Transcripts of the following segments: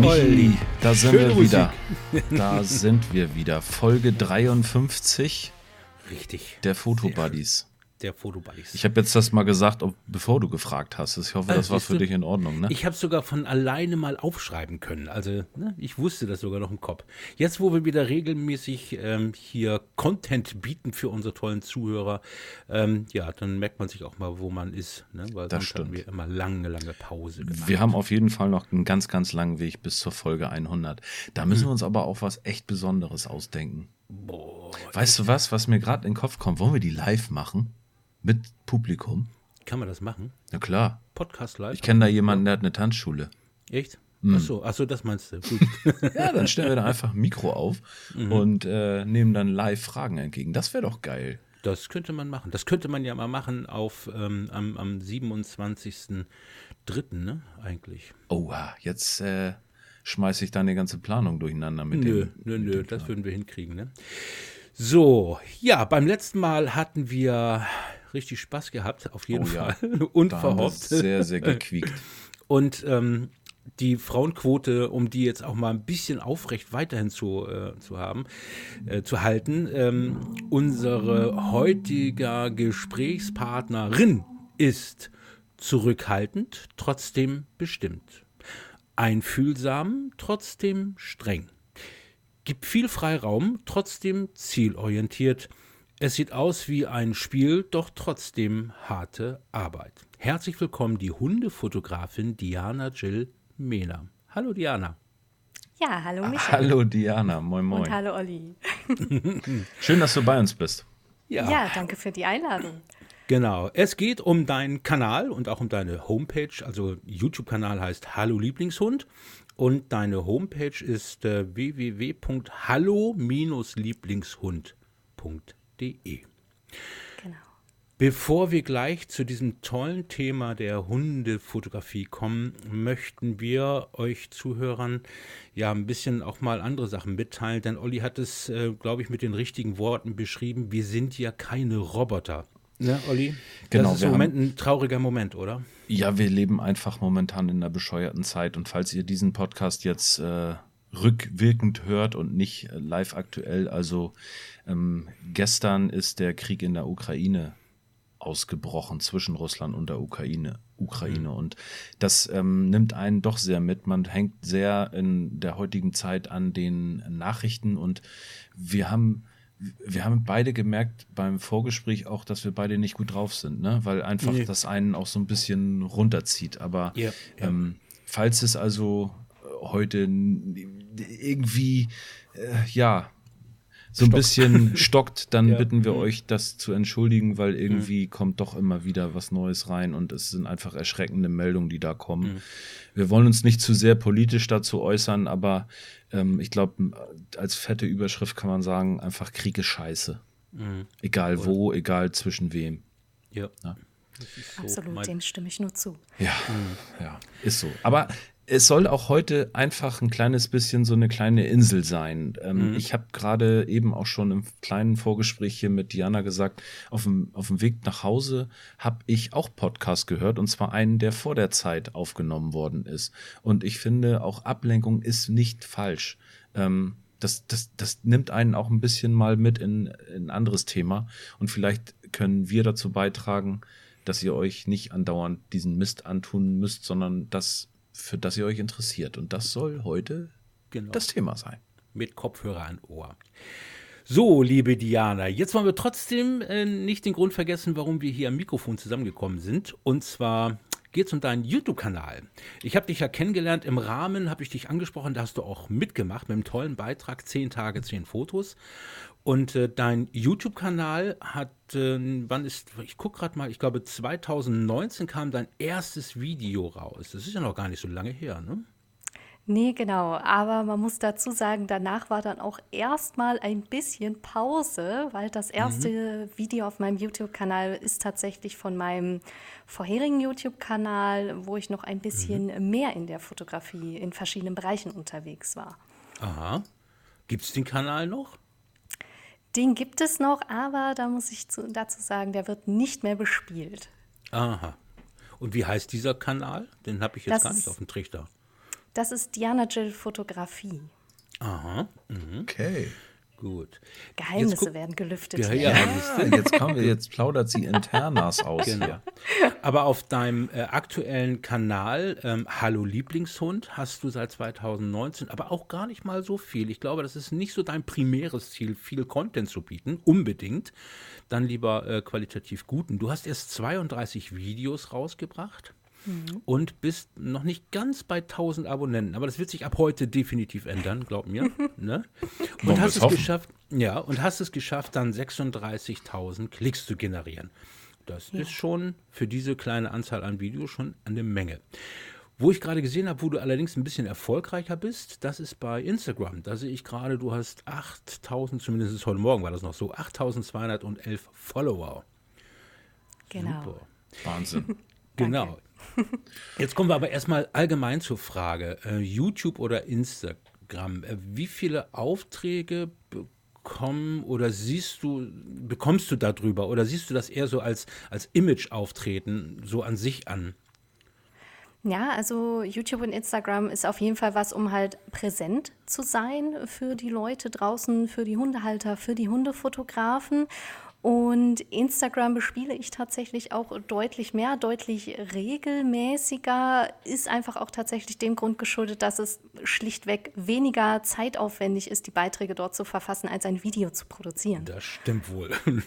Michi, da sind Schöne wir wieder. Da sind wir wieder. Folge 53 Richtig. der Fotobuddies. Der Fotobuddies. Ich habe jetzt das mal gesagt, ob, bevor du gefragt hast. Ich hoffe, Ah, das war für du? dich in Ordnung, ne? Ich habe sogar von alleine mal aufschreiben können. Also ne, ich wusste das sogar noch im Kopf. Jetzt, wo wir wieder regelmäßig ähm, hier Content bieten für unsere tollen Zuhörer, ähm, ja, dann merkt man sich auch mal, wo man ist. Ne? Weil Das stimmt. wir immer lange, lange Pause gemacht. Wir haben auf jeden Fall noch einen ganz, ganz langen Weg bis zur Folge 100. Da müssen wir uns aber auch was echt Besonderes ausdenken. Boah, Weißt du was, was mir gerade in den Kopf kommt? Wollen wir die live machen? Mit Publikum? kann man das machen? Na klar. Podcast live? Ich kenne da jemanden, der hat eine Tanzschule. Echt? Hm. Ach so, ach so, das meinst du. Ja, dann stellen wir da einfach ein Mikro auf Mhm. und äh, nehmen dann live Fragen entgegen. Das wäre doch geil. Das könnte man machen. Das könnte man ja mal machen auf ähm, am, am 27.03., ne? Eigentlich. Oha, jetzt äh, schmeiße ich deine ganze Planung durcheinander mit Nö, dem. nö, nö, das würden wir hinkriegen, ne? So, ja, beim letzten Mal hatten wir richtig Spaß gehabt, auf jeden Oh ja. Fall. Wir Unverhofft. sehr, sehr gequiekt. Und ähm, die Frauenquote, um die jetzt auch mal ein bisschen aufrecht weiterhin zu, äh, zu haben, äh, zu halten, ähm, unsere heutige Gesprächspartnerin ist zurückhaltend, trotzdem bestimmt. Einfühlsam, trotzdem streng. Gibt viel Freiraum, trotzdem zielorientiert. Es sieht aus wie ein Spiel, doch trotzdem harte Arbeit. Herzlich willkommen, die Hundefotografin Diana Jill Mehner. Hallo Diana. Ja, hallo Michael. Hallo Diana, moin moin. Und hallo Olli. Schön, dass du bei uns bist. Ja. danke für die Einladung. Genau. Es geht um deinen Kanal und auch um deine Homepage. Also YouTube-Kanal heißt Hallo Lieblingshund und deine Homepage ist äh, www.hallo-lieblingshund.de. Genau. Bevor wir gleich zu diesem tollen Thema der Hundefotografie kommen, möchten wir euch Zuhörern ja ein bisschen auch mal andere Sachen mitteilen, denn Olli hat es, äh, glaube ich, mit den richtigen Worten beschrieben. Wir sind ja keine Roboter. Ne, Olli? Genau, Das ist im Moment ein trauriger Moment, oder? Ja, wir leben einfach momentan in einer bescheuerten Zeit und falls ihr diesen Podcast jetzt äh, rückwirkend hört und nicht äh, live aktuell, also ähm, gestern ist der Krieg in der Ukraine ausgebrochen zwischen Russland und der Ukraine. Ukraine. Und das ähm, nimmt einen doch sehr mit. Man hängt sehr in der heutigen Zeit an den Nachrichten und wir haben wir haben beide gemerkt beim Vorgespräch auch, dass wir beide nicht gut drauf sind, ne? weil einfach Nee. das einen auch so ein bisschen runterzieht. Aber Ja, ja. Ähm, falls es also heute irgendwie, äh, ja, so ein bisschen stockt, dann Ja. bitten wir Mhm. euch, das zu entschuldigen, weil irgendwie kommt doch immer wieder was Neues rein und es sind einfach erschreckende Meldungen, die da kommen. Mhm. Wir wollen uns nicht zu sehr politisch dazu äußern, aber ähm, ich glaube, als fette Überschrift kann man sagen, einfach Krieg ist scheiße. Mhm. Egal wo, egal zwischen wem. Ja. Ja. So Absolut, dem stimme ich nur zu. Ja, ja, ist so. Aber es soll auch heute einfach ein kleines bisschen so eine kleine Insel sein. Ähm, Ich habe gerade eben auch schon im kleinen Vorgespräch hier mit Diana gesagt, auf dem, auf dem Weg nach Hause habe ich auch Podcast gehört und zwar einen, der vor der Zeit aufgenommen worden ist. Und ich finde, auch Ablenkung ist nicht falsch. Ähm, das, das, das nimmt einen auch ein bisschen mal mit in, in ein anderes Thema. Und vielleicht können wir dazu beitragen, dass ihr euch nicht andauernd diesen Mist antun müsst, sondern das, für das ihr euch interessiert. Und das soll heute Genau. das Thema sein. mit Kopfhörer an Ohr. So, liebe Diana, jetzt wollen wir trotzdem äh, nicht den Grund vergessen, warum wir hier am Mikrofon zusammengekommen sind. Und zwar geht es um deinen YouTube-Kanal. Ich habe dich ja kennengelernt im Rahmen, habe ich dich angesprochen, da hast du auch mitgemacht mit einem tollen Beitrag, 10 Tage, 10 Fotos. Und äh, dein YouTube-Kanal hat, äh, wann ist, ich gucke gerade mal, ich glaube 2019 kam dein erstes Video raus. Das ist ja noch gar nicht so lange her, ne? Nee, genau. Aber man muss dazu sagen, danach war dann auch erstmal ein bisschen Pause, weil das erste Video auf meinem YouTube-Kanal ist tatsächlich von meinem vorherigen YouTube-Kanal, wo ich noch ein bisschen mehr in der Fotografie in verschiedenen Bereichen unterwegs war. Aha. Gibt es den Kanal noch? Den gibt es noch, aber da muss ich zu, dazu sagen, der wird nicht mehr bespielt. Aha. Und wie heißt dieser Kanal? Den habe ich jetzt Das gar nicht ist- auf dem Trichter. Das ist Diana Jill Fotografie. Aha. Mhm. Okay. Gut. Geheimnisse werden gelüftet. Ja, ja. Ah, jetzt kommen wir, jetzt plaudert sie Internas aus Genau. hier. Aber auf deinem äh, aktuellen Kanal ähm, Hallo Lieblingshund hast du seit 2019, aber auch gar nicht mal so viel. Ich glaube, das ist nicht so dein primäres Ziel, viel Content zu bieten, unbedingt. Dann lieber äh, qualitativ guten. Du hast erst 32 Videos rausgebracht. Und bist noch nicht ganz bei 1000 Abonnenten, aber das wird sich ab heute definitiv ändern, glaub mir. ne? Und Wollen hast es hoffen? geschafft, ja, und hast es geschafft, dann 36.000 Klicks zu generieren. Das ist schon für diese kleine Anzahl an Videos schon eine Menge. Wo ich gerade gesehen habe, wo du allerdings ein bisschen erfolgreicher bist, das ist bei Instagram. Da sehe ich gerade, du hast 8000, zumindest heute Morgen war das noch so, 8211 Follower. Genau. Super. Wahnsinn. Genau. Jetzt kommen wir aber erstmal allgemein zur Frage: äh, YouTube oder Instagram. Äh, wie viele Aufträge bekommen oder siehst du, bekommst du darüber oder siehst du das eher so als, als Image-Auftreten so an sich an? Ja, also YouTube und Instagram ist auf jeden Fall was, um halt präsent zu sein für die Leute draußen, für die Hundehalter, für die Hundefotografen. Und Instagram bespiele ich tatsächlich auch deutlich mehr, deutlich regelmäßiger. Ist einfach auch tatsächlich dem Grund geschuldet, dass es schlichtweg weniger zeitaufwendig ist, die Beiträge dort zu verfassen, als ein Video zu produzieren. Das stimmt wohl.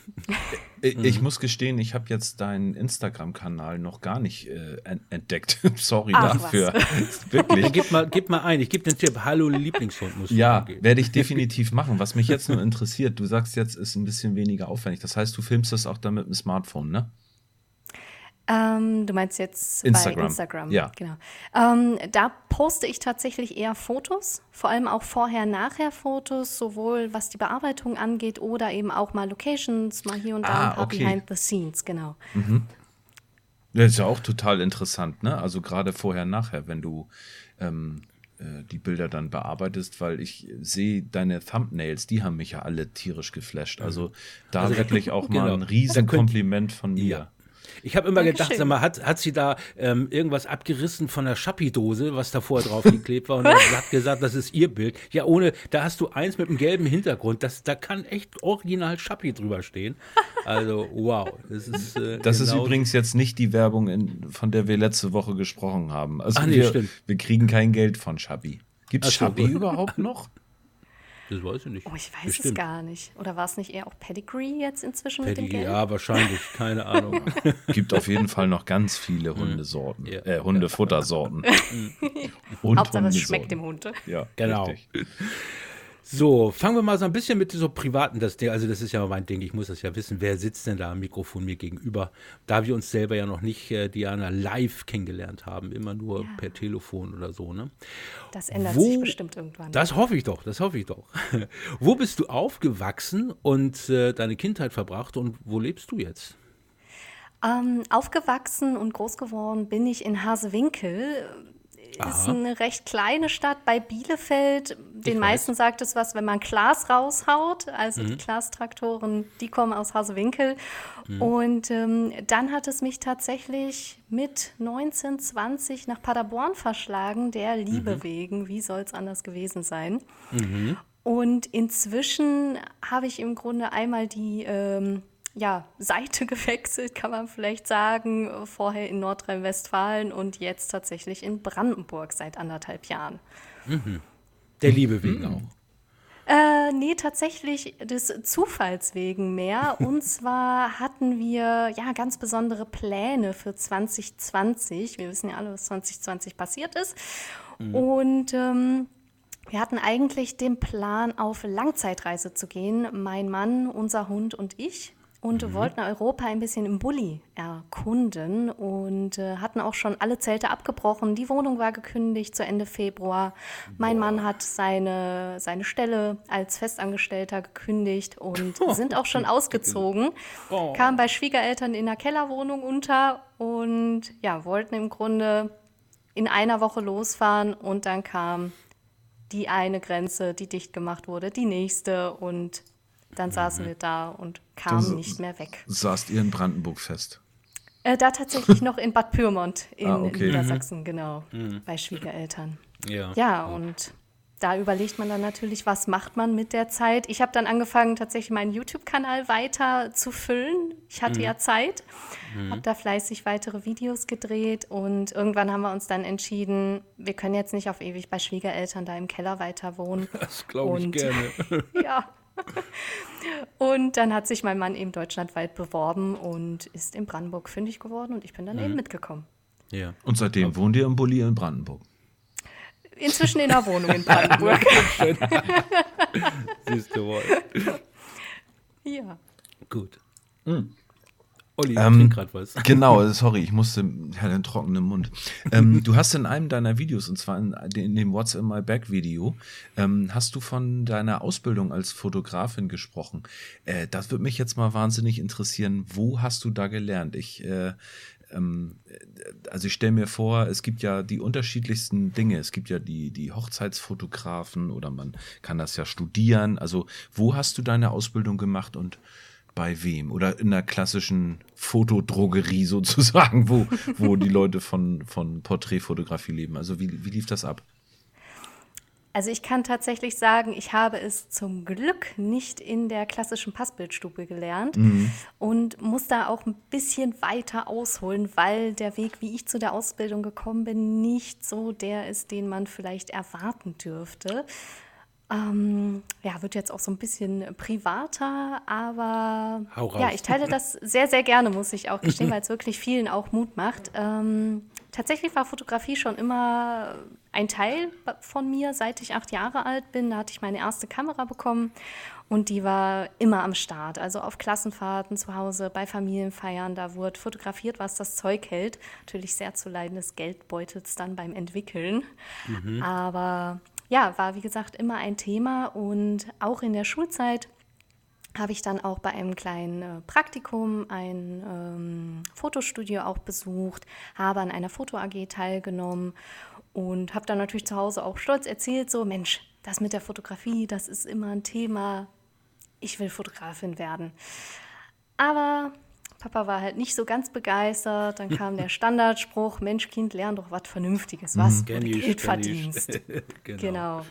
Ich, Mhm. ich muss gestehen, ich habe jetzt deinen Instagram-Kanal noch gar nicht äh, en- entdeckt. Sorry Ach, was. dafür. Wirklich. gib, mal, gib mal ein, ich gebe den Tipp: Hallo Lieblingshund, musst du Ja, werde ich definitiv machen. Was mich jetzt nur interessiert, du sagst jetzt, ist ein bisschen weniger aufwendig. Das heißt, du filmst das auch dann mit dem Smartphone, ne? Ähm, du meinst jetzt Instagram. bei Instagram. Ja. Genau. Ähm, da poste ich tatsächlich eher Fotos, vor allem auch Vorher-Nachher-Fotos, sowohl was die Bearbeitung angeht oder eben auch mal Locations, mal hier und da Ah, ein paar okay. Behind the Scenes, genau. Das ist ja auch total interessant, ne? Also gerade vorher, nachher, wenn du ähm, äh, die Bilder dann bearbeitest, weil ich sehe deine Thumbnails, die haben mich ja alle tierisch geflasht. Also da Also, wirklich auch mal genau. ein Da riesen könnt- Kompliment von mir. Ja. Ich habe immer gedacht, Dankeschön. sag mal, hat, hat sie da ähm, irgendwas abgerissen von der Schappi-Dose, was da vorher drauf geklebt war und hat gesagt, das ist ihr Bild. Ja, ohne, da hast du eins mit einem gelben Hintergrund. Das, da kann echt original Schappi drüber stehen. Also, wow. Das ist, äh, Das ist genau- übrigens jetzt nicht die Werbung, in, von der wir letzte Woche gesprochen haben. Also Ach nee, wir, stimmt. wir kriegen kein Geld von Schabi. Gibt es. Schabi überhaupt noch? Das weiß ich nicht. Oh, ich weiß es Bestimmt. gar nicht. Oder war es nicht eher auch Pedigree jetzt inzwischen mit dem Pedigree, Geld? ja, wahrscheinlich. Keine Ahnung. Gibt auf jeden Fall noch ganz viele Hundesorten, Ja. äh, Hundefuttersorten. Und Hauptsache es schmeckt dem Hund. Ja, Genau. richtig. So, fangen wir mal so ein bisschen mit so privaten, das Ding, also das ist ja mein Ding, ich muss das ja wissen, wer sitzt denn da am Mikrofon mir gegenüber, da wir uns selber ja noch nicht, äh, Diana, live kennengelernt haben, immer nur Ja. per Telefon oder so, ne? Das ändert Wo- sich bestimmt irgendwann. Das hoffe ich doch, das hoffe ich doch. wo bist du aufgewachsen und äh, deine Kindheit verbracht und wo lebst du jetzt? Ähm, aufgewachsen und groß geworden bin ich in Hasewinkel. Ist eine recht kleine Stadt bei Bielefeld. Den meisten sagt es was, wenn man Glas raushaut. Also die Glastraktoren, die kommen aus Hasewinkel. Und ähm, dann hat es mich tatsächlich mit 19, 20 nach Paderborn verschlagen, der Liebe wegen. Wie soll es anders gewesen sein? Und inzwischen habe ich im Grunde einmal die ähm, ja, Seite gewechselt, kann man vielleicht sagen. Vorher in Nordrhein-Westfalen und jetzt tatsächlich in Brandenburg seit anderthalb Jahren. Der Liebe wegen auch. Äh, nee, tatsächlich des Zufalls wegen mehr. Und zwar hatten wir ja ganz besondere Pläne für 2020. Wir wissen ja alle, was 2020 passiert ist. Und ähm, wir hatten eigentlich den Plan, auf Langzeitreise zu gehen. Mein Mann, unser Hund und ich. Und wollten Europa ein bisschen im Bulli erkunden und äh, hatten auch schon alle Zelte abgebrochen. Die Wohnung war gekündigt zu Ende Februar. Mein Mann hat seine, seine Stelle als Festangestellter gekündigt und sind auch schon ausgezogen. Kamen bei Schwiegereltern in der Kellerwohnung unter und ja, wollten im Grunde in einer Woche losfahren und dann kam die eine Grenze, die dicht gemacht wurde, die nächste und dann saßen wir da und kamen Das- nicht mehr weg. Saßt ihr in Brandenburg fest? Äh, da tatsächlich noch in Bad Pyrmont in Ah, okay. Niedersachsen, genau, bei Schwiegereltern. Ja, ja und da überlegt man dann natürlich, was macht man mit der Zeit. Ich habe dann angefangen, tatsächlich meinen YouTube-Kanal weiter zu füllen. Ich hatte mhm. ja Zeit, mhm. habe da fleißig weitere Videos gedreht und irgendwann haben wir uns dann entschieden, wir können jetzt nicht auf ewig bei Schwiegereltern da im Keller weiter wohnen. Das glaube ich und, gerne. ja. Und dann hat sich mein Mann eben deutschlandweit beworben und ist in Brandenburg fündig geworden und ich bin dann mhm. eben mitgekommen. Ja. Und seitdem wohnt ihr im Bulli in Brandenburg? inzwischen in der Wohnung in Brandenburg. Siehst du wohl. Ja. Gut. Mhm. Olli, ähm, trink gerade was. Genau, sorry, ich musste, ich hatte einen trockenen Mund. ähm, du hast in einem deiner Videos, und zwar in, in dem What's in My Back Video, ähm, hast du von deiner Ausbildung als Fotografin gesprochen. Äh, das würde mich jetzt mal wahnsinnig interessieren. Wo hast du da gelernt? Ich äh, ähm, also ich stelle mir vor, es gibt ja die unterschiedlichsten Dinge. Es gibt ja die, die Hochzeitsfotografen oder man kann das ja studieren. Also wo hast du deine Ausbildung gemacht und bei wem? Oder in der klassischen Fotodrogerie sozusagen, wo, wo die Leute von, von Porträtfotografie leben. Also wie, wie lief das ab? Also ich kann tatsächlich sagen, ich habe es zum Glück nicht in der klassischen Passbildstube gelernt mhm. und muss da auch ein bisschen weiter ausholen, weil der Weg, wie ich zu der Ausbildung gekommen bin, nicht so der ist, den man vielleicht erwarten dürfte. Ähm, ja, wird jetzt auch so ein bisschen privater, aber ja, ich teile das sehr, sehr gerne, muss ich auch gestehen, weil es wirklich vielen auch Mut macht. Ähm, tatsächlich war Fotografie schon immer ein Teil von mir, seit ich acht Jahre alt bin. Da hatte ich meine erste Kamera bekommen und die war immer am Start. Also auf Klassenfahrten zu Hause, bei Familienfeiern, da wurde fotografiert, was das Zeug hält. Natürlich sehr zu Leiden des Geldbeutels dann beim Entwickeln. Mhm. Aber ja, war wie gesagt immer ein Thema und auch in der Schulzeit habe ich dann auch bei einem kleinen äh, Praktikum ein ähm, Fotostudio auch besucht, habe an einer Foto AG teilgenommen und habe dann natürlich zu Hause auch stolz erzählt, so Mensch, das mit der Fotografie, das ist immer ein Thema. Ich will Fotografin werden. Aber Papa war halt nicht so ganz begeistert. Dann kam der Standardspruch: Mensch, Kind, lern doch was Vernünftiges, was mhm. du Geld verdienst. genau. genau.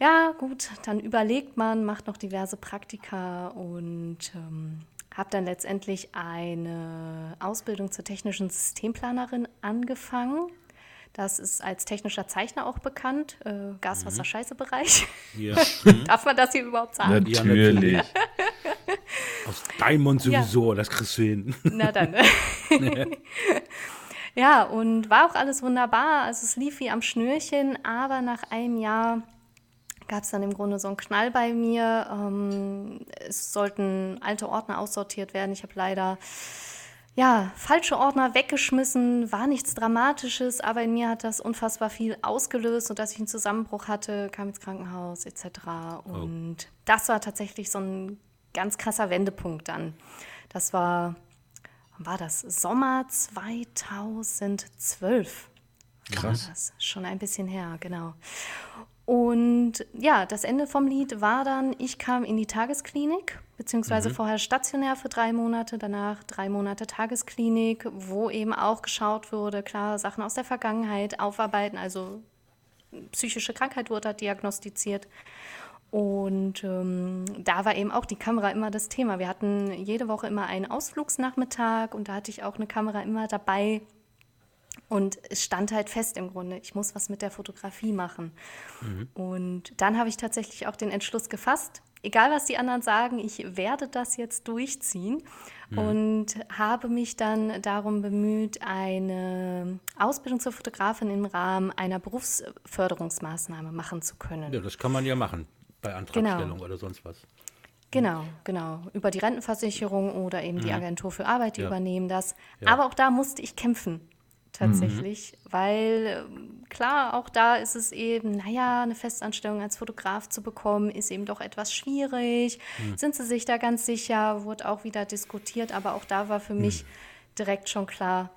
Ja, gut, dann überlegt man, macht noch diverse Praktika und ähm, habe dann letztendlich eine Ausbildung zur technischen Systemplanerin angefangen. Das ist als technischer Zeichner auch bekannt, äh, Gas, Wasser, mhm. Scheiße-Bereich. Ja. Darf man das hier überhaupt sagen? Natürlich. Aus deinem Mund sowieso, ja. das kriegst du hin. Na dann. ja, und war auch alles wunderbar. Also es lief wie am Schnürchen, aber nach einem Jahr gab es dann im Grunde so einen Knall bei mir. Ähm, es sollten alte Ordner aussortiert werden. Ich habe leider ja, falsche Ordner weggeschmissen, war nichts Dramatisches, aber in mir hat das unfassbar viel ausgelöst und dass ich einen Zusammenbruch hatte, kam ins Krankenhaus etc. Und oh. das war tatsächlich so ein ganz krasser Wendepunkt dann. Das war, war das? Sommer 2012. Krass. War das. Schon ein bisschen her, genau. Und ja, das Ende vom Lied war dann, ich kam in die Tagesklinik, beziehungsweise mhm. vorher stationär für drei Monate, danach drei Monate Tagesklinik, wo eben auch geschaut wurde, klar, Sachen aus der Vergangenheit aufarbeiten, also psychische Krankheit wurde da diagnostiziert. Und ähm, da war eben auch die Kamera immer das Thema. Wir hatten jede Woche immer einen Ausflugsnachmittag und da hatte ich auch eine Kamera immer dabei, und es stand halt fest im Grunde, ich muss was mit der Fotografie machen. Mhm. Und dann habe ich tatsächlich auch den Entschluss gefasst, egal was die anderen sagen, ich werde das jetzt durchziehen. Mhm. Und habe mich dann darum bemüht, eine Ausbildung zur Fotografin im Rahmen einer Berufsförderungsmaßnahme machen zu können. Ja, das kann man ja machen bei Antragstellung genau. oder sonst was. Genau, genau. Über die Rentenversicherung oder eben mhm. die Agentur für Arbeit, die ja. übernehmen das. Ja. Aber auch da musste ich kämpfen tatsächlich, mhm. weil ähm, klar, auch da ist es eben, naja, eine Festanstellung als Fotograf zu bekommen, ist eben doch etwas schwierig. Mhm. Sind sie sich da ganz sicher, wurde auch wieder diskutiert, aber auch da war für mhm. mich direkt schon klar,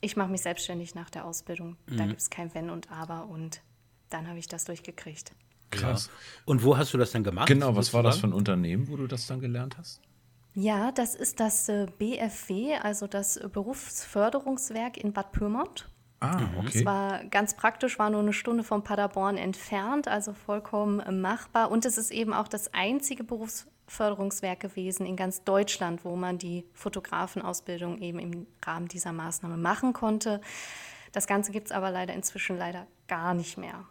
ich mache mich selbstständig nach der Ausbildung. Da mhm. gibt es kein Wenn und Aber und dann habe ich das durchgekriegt. Krass. Ja. Und wo hast du das dann gemacht? Genau, was war das für ein Unternehmen, wo du das dann gelernt hast? Ja, das ist das äh, BFW, also das Berufsförderungswerk in Bad Pyrmont. Ah, okay. Es war ganz praktisch, war nur eine Stunde von Paderborn entfernt, also vollkommen machbar. Und es ist eben auch das einzige Berufsförderungswerk gewesen in ganz Deutschland, wo man die Fotografenausbildung eben im Rahmen dieser Maßnahme machen konnte. Das Ganze gibt es aber leider inzwischen leider gar nicht mehr.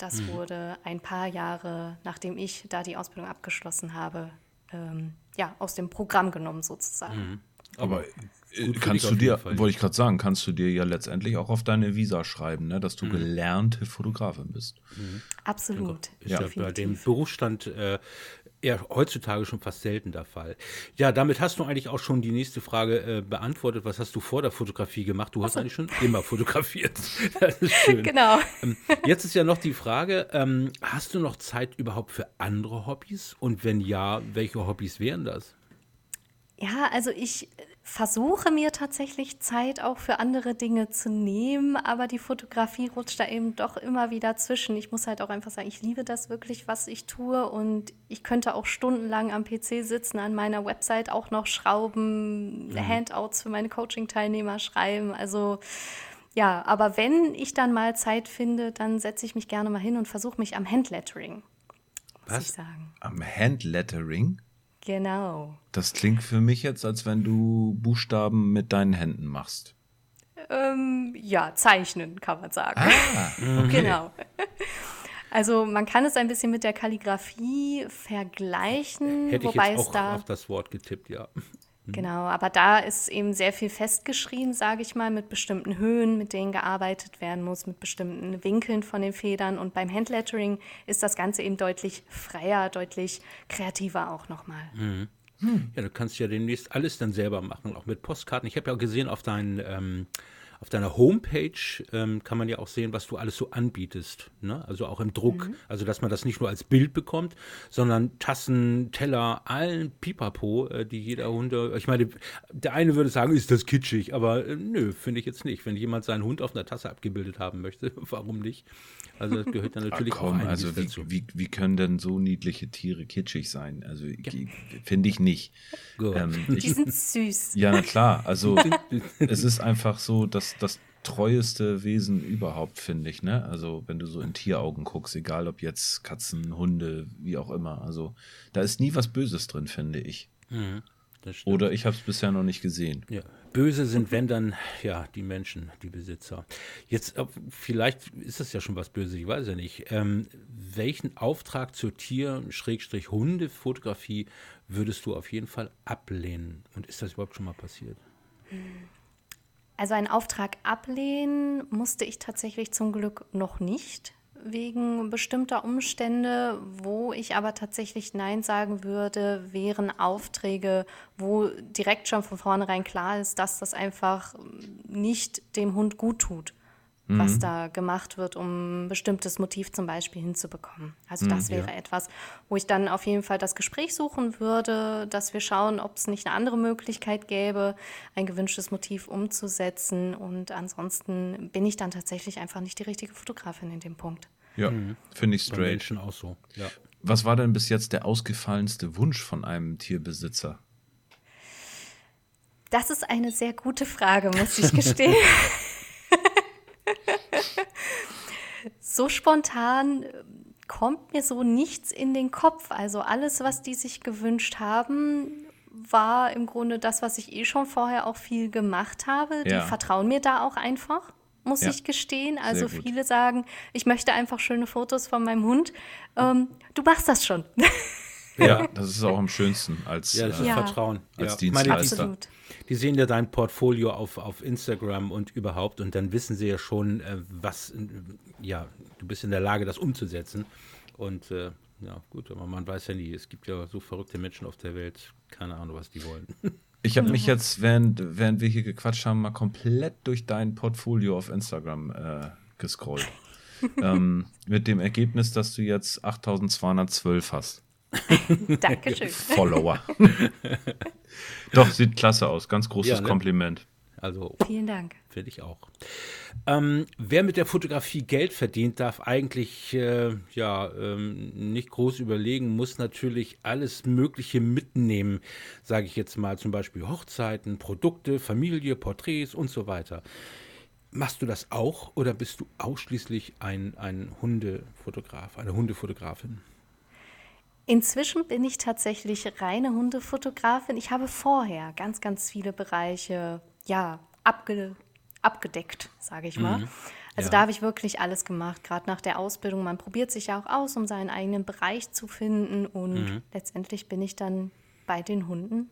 Das wurde ein paar Jahre, nachdem ich da die Ausbildung abgeschlossen habe, ähm, ja, aus dem Programm genommen sozusagen. Aber äh, kannst du dir, wollte ich gerade sagen, kannst du dir ja letztendlich auch auf deine Visa schreiben, ne, dass du Mhm. gelernte Fotografin bist. Absolut. Ist ja, bei dem Berufsstand äh, eher heutzutage schon fast selten der Fall. Ja, damit hast du eigentlich auch schon die nächste Frage äh, beantwortet. Was hast du vor der Fotografie gemacht? Du hast eigentlich schon immer fotografiert. Das ist schön. Genau. Ähm, Jetzt ist ja noch die Frage, ähm, hast du noch Zeit überhaupt für andere Hobbys? Und wenn ja, welche Hobbys wären das? Ja, also ich versuche mir tatsächlich Zeit auch für andere Dinge zu nehmen, aber die Fotografie rutscht da eben doch immer wieder zwischen. Ich muss halt auch einfach sagen, ich liebe das wirklich, was ich tue und ich könnte auch stundenlang am PC sitzen, an meiner Website auch noch schrauben, Handouts für meine Coaching-Teilnehmer schreiben. Also ja, aber wenn ich dann mal Zeit finde, dann setze ich mich gerne mal hin und versuche mich am Handlettering, Was? ich sagen. Am Handlettering, Genau. das klingt für mich jetzt, als wenn du Buchstaben mit deinen Händen machst. Ähm, ja, zeichnen, kann man sagen. Ah, Genau. Also man kann es ein bisschen mit der Kalligrafie vergleichen, Hätte ich wobei jetzt es auch da auf das Wort getippt, ja. Genau, aber da ist eben sehr viel festgeschrieben, sage ich mal, mit bestimmten Höhen, mit denen gearbeitet werden muss, mit bestimmten Winkeln von den Federn und beim Handlettering ist das Ganze eben deutlich freier, deutlich kreativer auch nochmal. Ja, du kannst ja demnächst alles dann selber machen, auch mit Postkarten. Ich habe ja gesehen, auf, dein, ähm, auf deiner Homepage ähm, kann man ja auch sehen, was du alles so anbietest. Ne? Also auch im Druck. Also, dass man das nicht nur als Bild bekommt, sondern Tassen, Teller, allen Pipapo, äh, die jeder Hunde. Ich meine, der eine würde sagen, ist das kitschig, aber äh, nö, finde ich jetzt nicht. Wenn jemand seinen Hund auf einer Tasse abgebildet haben möchte, warum nicht? Also, das gehört dann natürlich Ach komm, auch also wie, dazu. wie, wie können denn so niedliche Tiere kitschig sein? Also ich- finde ich nicht. Ähm, Die ich, sind süß. ja, na klar. Also es ist einfach so, dass das treueste Wesen überhaupt, finde ich. Ne? Also wenn du so in Tieraugen guckst, egal ob jetzt Katzen, Hunde, wie auch immer. Also da ist nie was Böses drin, finde ich. Das stimmt. Oder ich habe es bisher noch nicht gesehen. Ja, böse sind, wenn dann, ja, die Menschen, die Besitzer. Jetzt, vielleicht ist das ja schon was Böses, ich weiß ja nicht. Ähm, welchen Auftrag zur Tier-Hunde-Fotografie würdest du auf jeden Fall ablehnen? Und ist das überhaupt schon mal passiert? Also einen Auftrag ablehnen musste ich tatsächlich zum Glück noch nicht, wegen bestimmter Umstände, wo ich aber tatsächlich Nein sagen würde, wären Aufträge, wo direkt schon von vornherein klar ist, dass das einfach nicht dem Hund gut tut, was da gemacht wird, um ein bestimmtes Motiv zum Beispiel hinzubekommen. Also das wäre etwas, wo ich dann auf jeden Fall das Gespräch suchen würde, dass wir schauen, ob es nicht eine andere Möglichkeit gäbe, ein gewünschtes Motiv umzusetzen. Und ansonsten bin ich dann tatsächlich einfach nicht die richtige Fotografin in dem Punkt. Ja, finde ich Bei straight. Menschen auch so. Ja. Was war denn bis jetzt der ausgefallenste Wunsch von einem Tierbesitzer? Das ist eine sehr gute Frage, muss ich gestehen. so spontan äh, kommt mir so nichts in den Kopf. Also alles, was die sich gewünscht haben, war im Grunde das, was ich eh schon vorher auch viel gemacht habe. Die Ja. vertrauen mir da auch einfach, muss Ja. ich gestehen. Also viele sagen, ich möchte einfach schöne Fotos von meinem Hund. Ähm, du machst das schon. Ja, das ist auch am schönsten als Ja, das ist äh, Ja. Vertrauen. Als ja. Dienstleister. Meine, die, Absolut. die sehen ja dein Portfolio auf, auf Instagram und überhaupt und dann wissen sie ja schon, äh, was, äh, ja, du bist in der Lage, das umzusetzen. Und äh, ja, gut, aber man weiß ja nie, es gibt ja so verrückte Menschen auf der Welt, keine Ahnung, was die wollen. Ich habe mich jetzt, während, während wir hier gequatscht haben, mal komplett durch dein Portfolio auf Instagram äh, gescrollt. ähm, mit dem Ergebnis, dass du jetzt 8212 hast. Dankeschön. Follower. Doch, sieht klasse aus. Ganz großes Ja, ne? Kompliment. Also Vielen Dank. Finde ich auch. Ähm, wer mit der Fotografie Geld verdient, darf eigentlich äh, ja ähm, nicht groß überlegen, muss natürlich alles Mögliche mitnehmen, sage ich jetzt mal, zum Beispiel Hochzeiten, Produkte, Familie, Porträts und so weiter. Machst du das auch oder bist du ausschließlich ein, ein Hundefotograf, eine Hundefotografin? Inzwischen bin ich tatsächlich reine Hundefotografin. Ich habe vorher ganz, ganz viele Bereiche ja, abge abgedeckt, sage ich mal. Mhm. Also ja. da habe ich wirklich alles gemacht, gerade nach der Ausbildung. Man probiert sich ja auch aus, um seinen eigenen Bereich zu finden. Und mhm. letztendlich bin ich dann bei den Hunden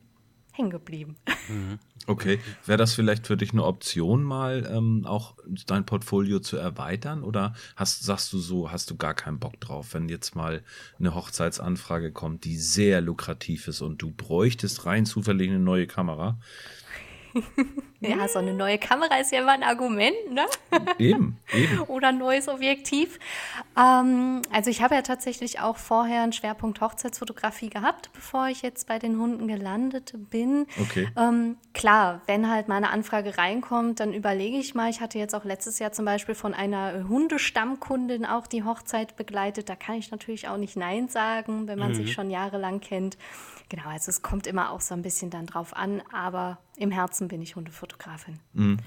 hängen geblieben. Mhm. Okay, wäre das vielleicht für dich eine Option, mal ähm, auch dein Portfolio zu erweitern? Oder hast, sagst du so, hast du gar keinen Bock drauf, wenn jetzt mal eine Hochzeitsanfrage kommt, die sehr lukrativ ist und du bräuchtest rein zufällig eine neue Kamera? ja, so eine neue Kamera ist ja immer ein Argument, ne? Eben, eben. Oder ein neues Objektiv. Ähm, also ich habe ja tatsächlich auch vorher einen Schwerpunkt Hochzeitsfotografie gehabt, bevor ich jetzt bei den Hunden gelandet bin. Okay. Ähm, klar, wenn halt meine Anfrage reinkommt, dann überlege ich mal. Ich hatte jetzt auch letztes Jahr zum Beispiel von einer Hundestammkundin auch die Hochzeit begleitet. Da kann ich natürlich auch nicht Nein sagen, wenn man mhm. sich schon jahrelang kennt. Genau, also es kommt immer auch so ein bisschen dann drauf an, aber im Herzen bin ich Hundefotografin. Mhm.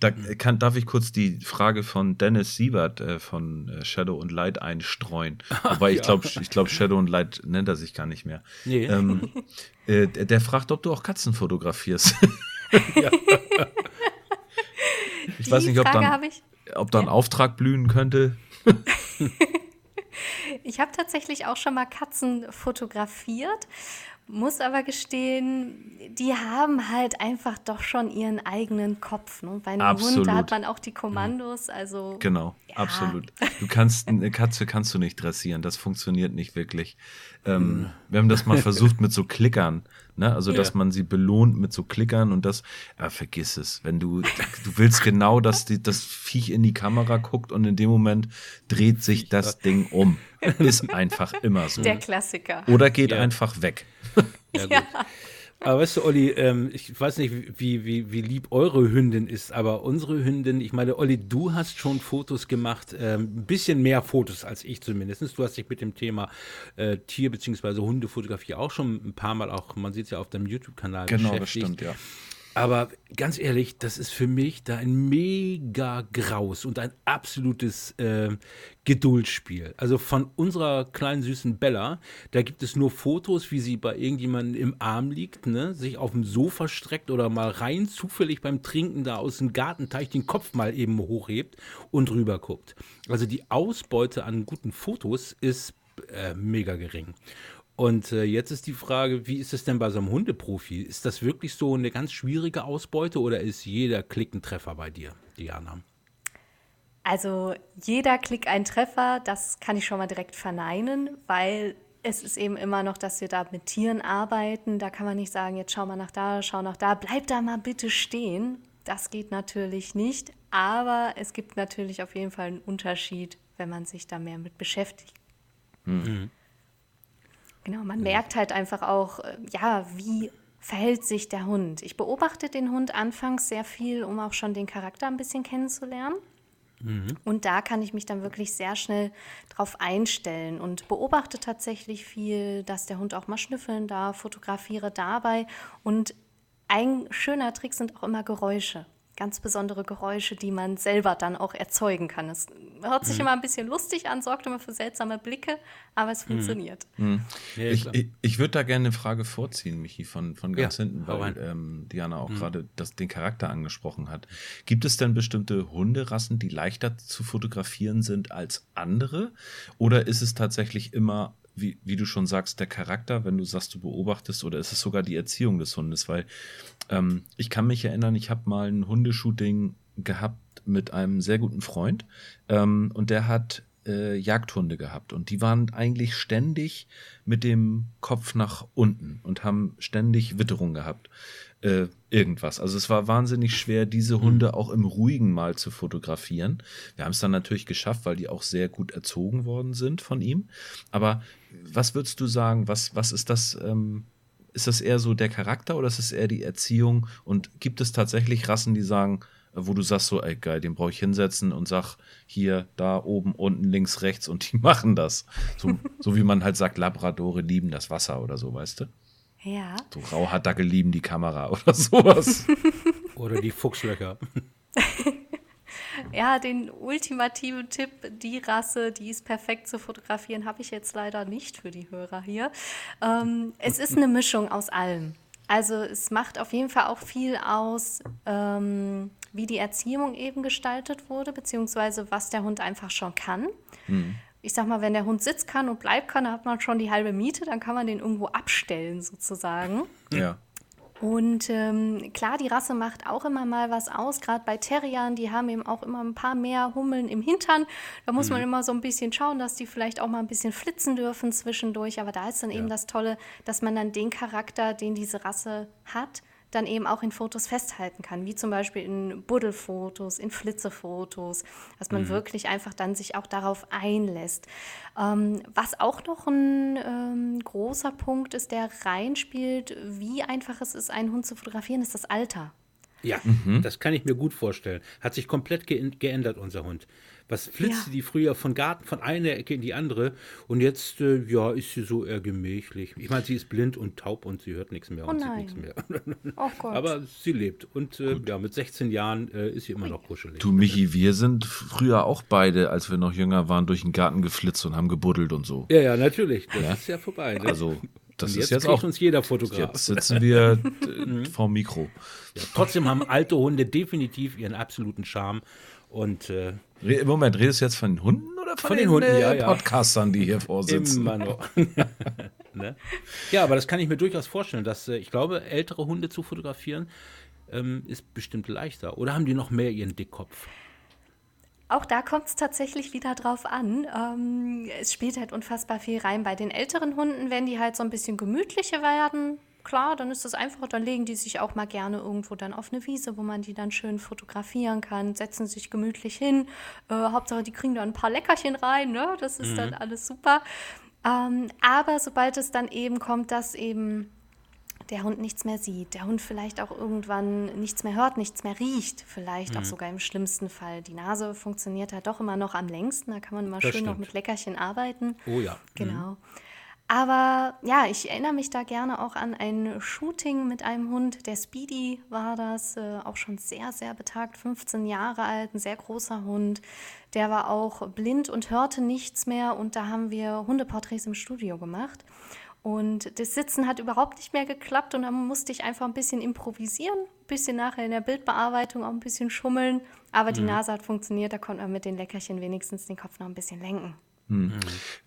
Da kann, darf ich kurz die Frage von Dennis Siebert äh, von äh, Shadow und Light einstreuen. Wobei ich glaube, ich glaube, Shadow und Light nennt er sich gar nicht mehr. Nee. Ähm, äh, der, fragt, ob du auch Katzen fotografierst. ja. Ich die weiß nicht, ob Frage dann, ich, ob da ein Auftrag blühen könnte. Ich habe tatsächlich auch schon mal Katzen fotografiert, muss aber gestehen, die haben halt einfach doch schon ihren eigenen Kopf. Ne? Bei einem absolut. Hund, da hat man auch die Kommandos, also. Genau, ja. absolut. Du kannst, eine Katze kannst du nicht dressieren, das funktioniert nicht wirklich. Ähm, mhm. Wir haben das mal versucht mit so Klickern. Ne? Also, ja. dass man sie belohnt mit so Klickern und das, äh, vergiss es. Wenn du, du willst genau, dass die, das Viech in die Kamera guckt und in dem Moment dreht sich das Ding um. Ist einfach immer so. Der Klassiker. Oder geht ja. einfach weg. Ja, gut. Aber weißt du, Olli, ähm, ich weiß nicht, wie, wie, wie lieb eure Hündin ist, aber unsere Hündin, ich meine, Olli, du hast schon Fotos gemacht, ähm, ein bisschen mehr Fotos als ich zumindest. Du hast dich mit dem Thema äh, Tier- bzw. Hundefotografie auch schon ein paar Mal auch, man sieht es ja auf deinem YouTube-Kanal genau, beschäftigt. Genau, das stimmt, ja. Aber ganz ehrlich, das ist für mich da ein mega Graus und ein absolutes äh, Geduldsspiel. Also von unserer kleinen süßen Bella, da gibt es nur Fotos, wie sie bei irgendjemandem im Arm liegt, ne, sich auf dem Sofa streckt oder mal rein zufällig beim Trinken da aus dem Gartenteich den Kopf mal eben hochhebt und rüber guckt. Also die Ausbeute an guten Fotos ist äh, mega gering. Und äh, jetzt ist die Frage, wie ist es denn bei so einem Hundeprofi? Ist das wirklich so eine ganz schwierige Ausbeute oder ist jeder Klick ein Treffer bei dir, Diana? Also jeder Klick ein Treffer, das kann ich schon mal direkt verneinen, weil es ist eben immer noch, dass wir da mit Tieren arbeiten. Da kann man nicht sagen, jetzt schau mal nach da, schau nach da, bleib da mal bitte stehen. Das geht natürlich nicht, aber es gibt natürlich auf jeden Fall einen Unterschied, wenn man sich da mehr mit beschäftigt. Mhm. Genau, man merkt halt einfach auch, äh, ja, wie verhält sich der Hund. Ich beobachte den Hund anfangs sehr viel, um auch schon den Charakter ein bisschen kennenzulernen. Mhm. Und da kann ich mich dann wirklich sehr schnell drauf einstellen und beobachte tatsächlich viel, dass der Hund auch mal schnüffeln darf, fotografiere dabei. Und ein schöner Trick sind auch immer Geräusche ganz besondere Geräusche, die man selber dann auch erzeugen kann. Es hört sich mhm. immer ein bisschen lustig an, sorgt immer für seltsame Blicke, aber es mhm. funktioniert. Mhm. Ja, ich, ich, ich würde da gerne eine Frage vorziehen, Michi, von, von ganz ja, hinten, weil ähm, Diana auch mhm. gerade den Charakter angesprochen hat. Gibt es denn bestimmte Hunderassen, die leichter zu fotografieren sind als andere? Oder ist es tatsächlich immer wie, wie du schon sagst, der Charakter, wenn du sagst, du beobachtest, oder ist es sogar die Erziehung des Hundes? Weil ähm, ich kann mich erinnern, ich habe mal ein Hundeshooting gehabt mit einem sehr guten Freund ähm, und der hat äh, Jagdhunde gehabt und die waren eigentlich ständig mit dem Kopf nach unten und haben ständig Witterung gehabt. Äh, irgendwas. Also es war wahnsinnig schwer, diese Hunde auch im ruhigen Mal zu fotografieren. Wir haben es dann natürlich geschafft, weil die auch sehr gut erzogen worden sind von ihm. Aber was würdest du sagen, was, was ist das? Ähm, ist das eher so der Charakter oder ist es eher die Erziehung? Und gibt es tatsächlich Rassen, die sagen, wo du sagst so, ey geil, den brauche ich hinsetzen und sag hier, da, oben, unten, links, rechts und die machen das. So, so wie man halt sagt, Labradore lieben das Wasser oder so, weißt du? Ja. So Rauhaardackel lieben die Kamera oder sowas. oder die Fuchslöcher. ja, den ultimativen Tipp, die Rasse, die ist perfekt zu fotografieren, habe ich jetzt leider nicht für die Hörer hier. Ähm, es ist eine Mischung aus allem. Also es macht auf jeden Fall auch viel aus, ähm, wie die Erziehung eben gestaltet wurde, beziehungsweise was der Hund einfach schon kann. Mhm. Ich sag mal, wenn der Hund sitzt kann und bleibt kann, dann hat man schon die halbe Miete, dann kann man den irgendwo abstellen sozusagen. Ja. Und ähm, klar, die Rasse macht auch immer mal was aus. Gerade bei Terriern, die haben eben auch immer ein paar mehr Hummeln im Hintern. Da muss mhm. man immer so ein bisschen schauen, dass die vielleicht auch mal ein bisschen flitzen dürfen zwischendurch. Aber da ist dann ja. eben das Tolle, dass man dann den Charakter, den diese Rasse hat, dann eben auch in Fotos festhalten kann, wie zum Beispiel in Buddelfotos, in Flitzefotos, dass man mhm. wirklich einfach dann sich auch darauf einlässt. Ähm, was auch noch ein ähm, großer Punkt ist, der reinspielt, wie einfach es ist, einen Hund zu fotografieren, ist das Alter. Ja, mhm. das kann ich mir gut vorstellen. Hat sich komplett ge geändert, unser Hund. Was flitzte ja. die früher von Garten, von einer Ecke in die andere und jetzt, äh, ja, ist sie so eher gemächlich. Ich meine, sie ist blind und taub und sie hört nichts mehr oh und nein. sieht nichts mehr. Oh Gott. Aber sie lebt und äh, ja, mit 16 Jahren äh, ist sie immer noch kuschelig. Du, Michi, wir sind früher auch beide, als wir noch jünger waren, durch den Garten geflitzt und haben gebuddelt und so. Ja, ja, natürlich. Das ja? ist ja vorbei. Ne? Also, das und ist jetzt, jetzt auch uns jeder Fotograf. Jetzt sitzen wir äh, vor Mikro. Ja, trotzdem haben alte Hunde definitiv ihren absoluten Charme und äh, Moment, redest du jetzt von den Hunden oder von, von den, den, Hunden, ja, ja. Podcastern, die hier vorsitzen? Immer noch. ne? Ja, aber das kann ich mir durchaus vorstellen, dass äh, ich glaube, ältere Hunde zu fotografieren ähm, ist bestimmt leichter. Oder haben die noch mehr ihren Dickkopf? Auch da kommt es tatsächlich wieder drauf an. Ähm, es spielt halt unfassbar viel rein. Bei den älteren Hunden, wenn die halt so ein bisschen gemütlicher werden, klar, dann ist das einfach, dann legen die sich auch mal gerne irgendwo dann auf eine Wiese, wo man die dann schön fotografieren kann, setzen sich gemütlich hin. Äh, Hauptsache, die kriegen da ein paar Leckerchen rein, ne? Das ist mhm. dann alles super. Ähm, aber sobald es dann eben kommt, dass eben der Hund nichts mehr sieht, der Hund vielleicht auch irgendwann nichts mehr hört, nichts mehr riecht, vielleicht mhm. auch sogar im schlimmsten Fall. Die Nase funktioniert halt doch immer noch am längsten, da kann man immer das schön stimmt. noch mit Leckerchen arbeiten. Oh ja. Genau. Mhm. Aber ja, ich erinnere mich da gerne auch an ein Shooting mit einem Hund. Der Speedy war das, äh, auch schon sehr, sehr betagt, 15 Jahre alt, ein sehr großer Hund. Der war auch blind und hörte nichts mehr und da haben wir Hundeporträts im Studio gemacht. Und das Sitzen hat überhaupt nicht mehr geklappt und dann musste ich einfach ein bisschen improvisieren, ein bisschen nachher in der Bildbearbeitung auch ein bisschen schummeln. Aber die mhm. Nase hat funktioniert, da konnte man mit den Leckerchen wenigstens den Kopf noch ein bisschen lenken. Hm. Mhm.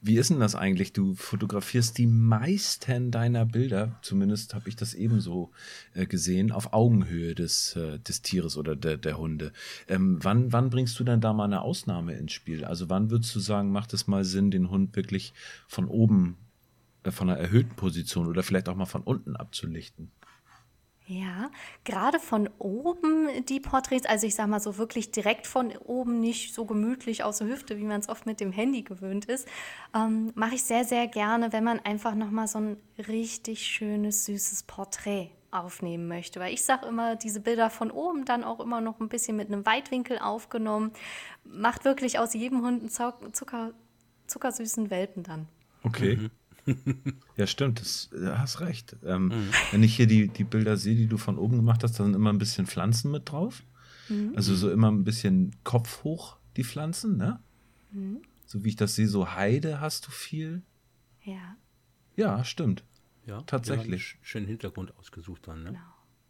Wie ist denn das eigentlich? Du fotografierst die meisten deiner Bilder, zumindest habe ich das ebenso äh, gesehen, auf Augenhöhe des, äh, des Tieres oder der, der Hunde. Ähm, wann, wann bringst du denn da mal eine Ausnahme ins Spiel? Also wann würdest du sagen, macht es mal Sinn, den Hund wirklich von oben, äh, von einer erhöhten Position oder vielleicht auch mal von unten abzulichten? Ja, gerade von oben die Porträts, also ich sag mal so wirklich direkt von oben, nicht so gemütlich aus der Hüfte, wie man es oft mit dem Handy gewöhnt ist, ähm, mache ich sehr, sehr gerne, wenn man einfach nochmal so ein richtig schönes, süßes Porträt aufnehmen möchte. Weil ich sage immer, diese Bilder von oben dann auch immer noch ein bisschen mit einem Weitwinkel aufgenommen, macht wirklich aus jedem Hund einen Zucker, zuckersüßen Welpen dann. Okay. Mhm. ja, stimmt, das, hast recht. Ähm, mhm. Wenn ich hier die, die Bilder sehe, die du von oben gemacht hast, da sind immer ein bisschen Pflanzen mit drauf. Mhm. Also so immer ein bisschen Kopf hoch, die Pflanzen, ne? Mhm. So wie ich das sehe, so Heide hast du viel. Ja. Ja, stimmt. Ja, tatsächlich. Ja, schönen Hintergrund ausgesucht dann, ne? Genau.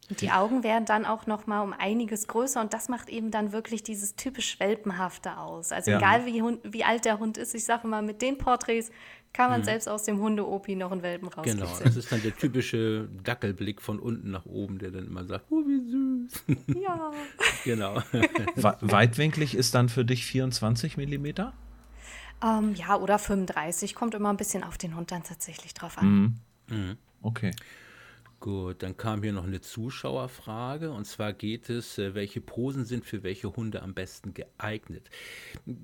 Und die Augen werden dann auch noch mal um einiges größer und das macht eben dann wirklich dieses typisch Welpenhafte aus. Also ja. egal wie, Hund, wie alt der Hund ist, ich sage mal, mit den Porträts kann man mhm. selbst aus dem Hunde-Opi noch einen Welpen rauskitzeln. Genau, das ist dann der typische Dackelblick von unten nach oben, der dann immer sagt, oh, wie süß. Ja. genau. Weitwinklig ist dann für dich 24 Millimeter? Ähm, ja, oder 35. Kommt immer ein bisschen auf den Hund dann tatsächlich drauf an. Mhm. Mhm. Okay. Gut, dann kam hier noch eine Zuschauerfrage und zwar geht es, äh, welche Posen sind für welche Hunde am besten geeignet?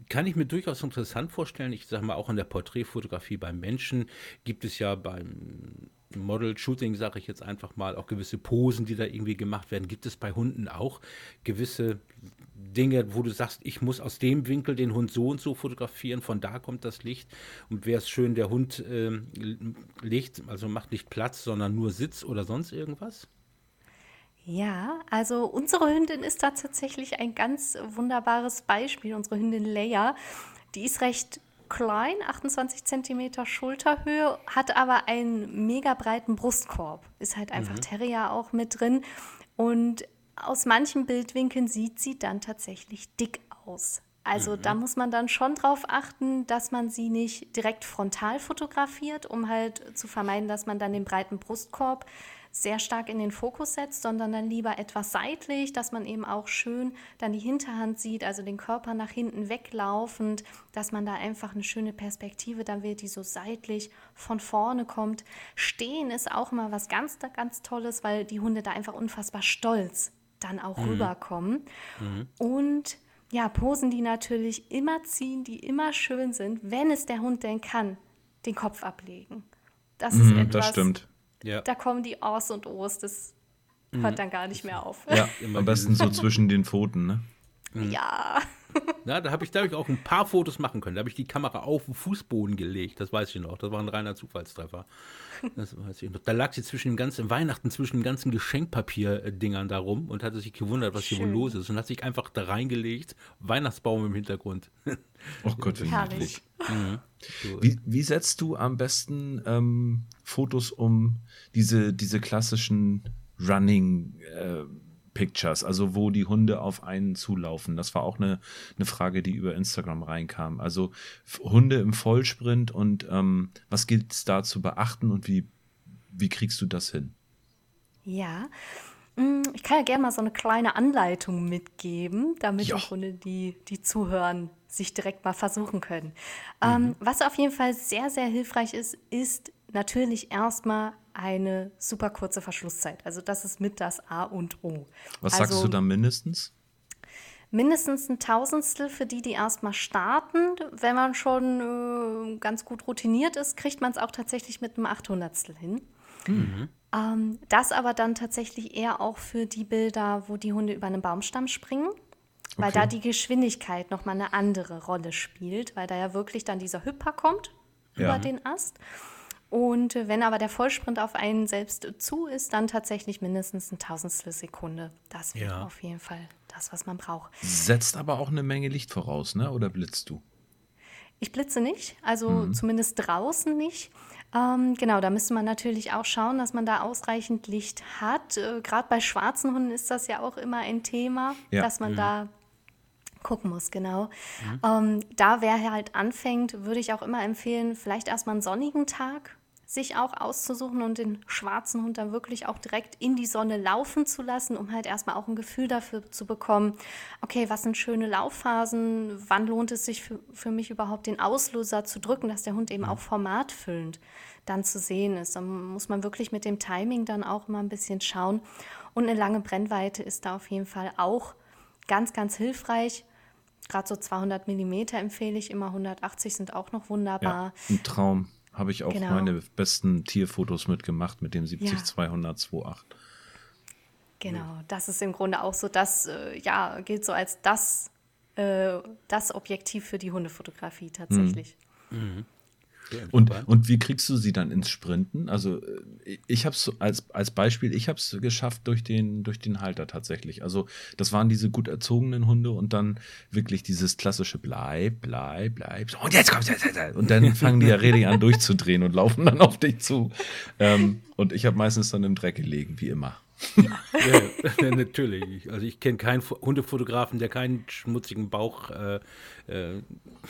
Kann ich mir durchaus interessant vorstellen. Ich sage mal, auch in der Porträtfotografie beim Menschen gibt es ja beim Model-Shooting, sage ich jetzt einfach mal, auch gewisse Posen, die da irgendwie gemacht werden. Gibt es bei Hunden auch gewisse Dinge, wo du sagst, ich muss aus dem Winkel den Hund so und so fotografieren, von da kommt das Licht und wäre es schön, der Hund äh, legt, also macht nicht Platz, sondern nur Sitz oder sonst irgendwas? Ja, also unsere Hündin ist da tatsächlich ein ganz wunderbares Beispiel. Unsere Hündin Leia, die ist recht klein, 28 Zentimeter Schulterhöhe, hat aber einen mega breiten Brustkorb. Ist halt einfach mhm. Terrier auch mit drin. Und aus manchen Bildwinkeln sieht sie dann tatsächlich dick aus. Also mhm. da muss man dann schon drauf achten, dass man sie nicht direkt frontal fotografiert, um halt zu vermeiden, dass man dann den breiten Brustkorb sehr stark in den Fokus setzt, sondern dann lieber etwas seitlich, dass man eben auch schön dann die Hinterhand sieht, also den Körper nach hinten weglaufend, dass man da einfach eine schöne Perspektive dann wird, die so seitlich von vorne kommt. Stehen ist auch immer was ganz, ganz Tolles, weil die Hunde da einfach unfassbar stolz dann auch mhm. rüberkommen. Mhm. Und ja, Posen, die natürlich immer ziehen, die immer schön sind, wenn es der Hund denn kann, den Kopf ablegen. Das ist mm, etwas, das stimmt. Ja. Da kommen die Aus und O's, das hört dann gar nicht mehr auf. Ja, am besten so zwischen den Pfoten, ne? Mhm. Ja. Ja, da habe ich, hab ich auch ein paar Fotos machen können. Da habe ich die Kamera auf den Fußboden gelegt. Das weiß ich noch. Das war ein reiner Zufallstreffer. Das weiß ich noch. Da lag sie zwischen dem ganzen Weihnachten, zwischen den ganzen Geschenkpapier-Dingern da rum und hatte sich gewundert, was Schön. hier wohl los ist. Und hat sich einfach da reingelegt. Weihnachtsbaum im Hintergrund. Oh Gott, wie niedlich. Mhm. Wie, wie, setzt du am besten ähm, Fotos um diese, diese klassischen Running- äh, Pictures, also wo die Hunde auf einen zulaufen. Das war auch eine, eine Frage, die über Instagram reinkam. Also Hunde im Vollsprint und ähm, was gilt es da zu beachten und wie, wie kriegst du das hin? Ja, mm, ich kann ja gerne mal so eine kleine Anleitung mitgeben, damit ja. die Hunde, die, die zuhören, sich direkt mal versuchen können. Mhm. Ähm, was auf jeden Fall sehr, sehr hilfreich ist, ist natürlich erstmal eine super kurze Verschlusszeit. Also das ist mit das A und O. Was also, sagst du da mindestens? Mindestens ein Tausendstel für die, die erstmal starten. Wenn man schon äh, ganz gut routiniert ist, kriegt man es auch tatsächlich mit einem Achthundertstel hin. Mhm. Ähm, das aber dann tatsächlich eher auch für die Bilder, wo die Hunde über einen Baumstamm springen. Weil okay. da die Geschwindigkeit nochmal eine andere Rolle spielt, weil da ja wirklich dann dieser Hüpper kommt ja. über den Ast. Und wenn aber der Vollsprint auf einen selbst zu ist, dann tatsächlich mindestens ein Tausendstel Sekunde. Das wäre ja. auf jeden Fall das, was man braucht. Setzt aber auch eine Menge Licht voraus, ne? oder blitzt du? Ich blitze nicht, also mhm. zumindest draußen nicht. Ähm, genau, da müsste man natürlich auch schauen, dass man da ausreichend Licht hat. Äh, Gerade bei schwarzen Hunden ist das ja auch immer ein Thema, ja. dass man mhm. da gucken muss, genau. Mhm. Ähm, da, wer halt anfängt, würde ich auch immer empfehlen, vielleicht erstmal einen sonnigen Tag sich auch auszusuchen und den schwarzen Hund dann wirklich auch direkt in die Sonne laufen zu lassen, um halt erstmal auch ein Gefühl dafür zu bekommen, okay, was sind schöne Laufphasen, wann lohnt es sich für, für mich überhaupt den Auslöser zu drücken, dass der Hund eben auch formatfüllend dann zu sehen ist. Dann muss man wirklich mit dem Timing dann auch mal ein bisschen schauen. Und eine lange Brennweite ist da auf jeden Fall auch ganz, ganz hilfreich. Gerade so 200 Millimeter empfehle ich immer, 180 sind auch noch wunderbar. Ja, ein Traum habe ich auch genau. meine besten Tierfotos mitgemacht mit dem 70 200 28. Genau, das ist im Grunde auch so, das äh, ja, gilt so als das, äh, das Objektiv für die Hundefotografie tatsächlich. Mhm. Mhm. Und, und wie kriegst du sie dann ins Sprinten? Also äh, ich habe es als, als Beispiel, ich habe es geschafft durch den, durch den Halter tatsächlich. Also das waren diese gut erzogenen Hunde und dann wirklich dieses klassische Bleib, bleib, bleib. So, und jetzt kommst du. Und dann fangen die ja richtig an durchzudrehen und laufen dann auf dich zu. Ähm, und ich habe meistens dann im Dreck gelegen, wie immer. Ja, ja natürlich. Also ich kenne keinen Hundefotografen, der keinen schmutzigen Bauch äh, äh,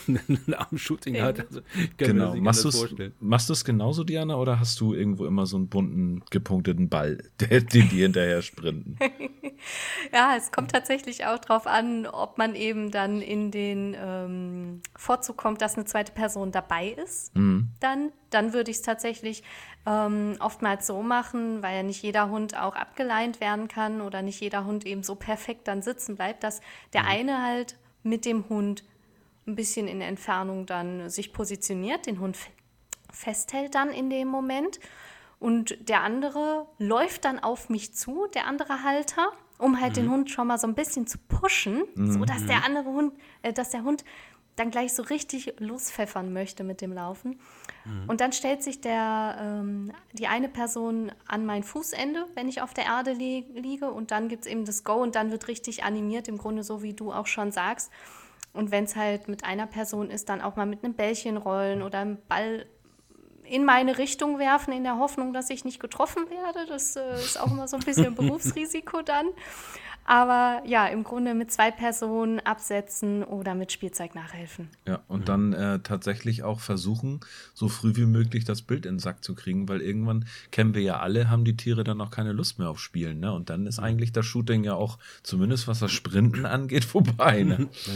am Shooting hat. Also genau. Machst du es genauso, Diana, oder hast du irgendwo immer so einen bunten, gepunkteten Ball, der, den die hinterher sprinten? ja, es kommt tatsächlich auch darauf an, ob man eben dann in den ähm, Vorzug kommt, dass eine zweite Person dabei ist. Mhm. Dann, dann würde ich es tatsächlich ähm, oftmals so machen, weil ja nicht jeder Hund auch abgeleint werden kann oder nicht jeder Hund eben so perfekt dann sitzen bleibt, dass der mhm. eine halt mit dem Hund ein bisschen in Entfernung dann sich positioniert, den Hund festhält dann in dem Moment und der andere läuft dann auf mich zu, der andere Halter, um halt mhm. den Hund schon mal so ein bisschen zu pushen, mhm. so dass der andere Hund, äh, dass der Hund dann gleich so richtig lospfeffern möchte mit dem Laufen. Mhm. Und dann stellt sich der, ähm, die eine Person an mein Fußende, wenn ich auf der Erde li liege. Und dann gibt es eben das Go und dann wird richtig animiert, im Grunde so wie du auch schon sagst. Und wenn es halt mit einer Person ist, dann auch mal mit einem Bällchen rollen oder einen Ball in meine Richtung werfen, in der Hoffnung, dass ich nicht getroffen werde. Das äh, ist auch immer so ein bisschen Berufsrisiko dann. Aber ja, im Grunde mit zwei Personen absetzen oder mit Spielzeug nachhelfen. Ja, und mhm. dann äh, tatsächlich auch versuchen, so früh wie möglich das Bild in den Sack zu kriegen, weil irgendwann kennen wir ja alle, haben die Tiere dann auch keine Lust mehr auf Spielen. Ne? Und dann ist eigentlich das Shooting ja auch, zumindest was das Sprinten angeht, vorbei. Ne? Ja.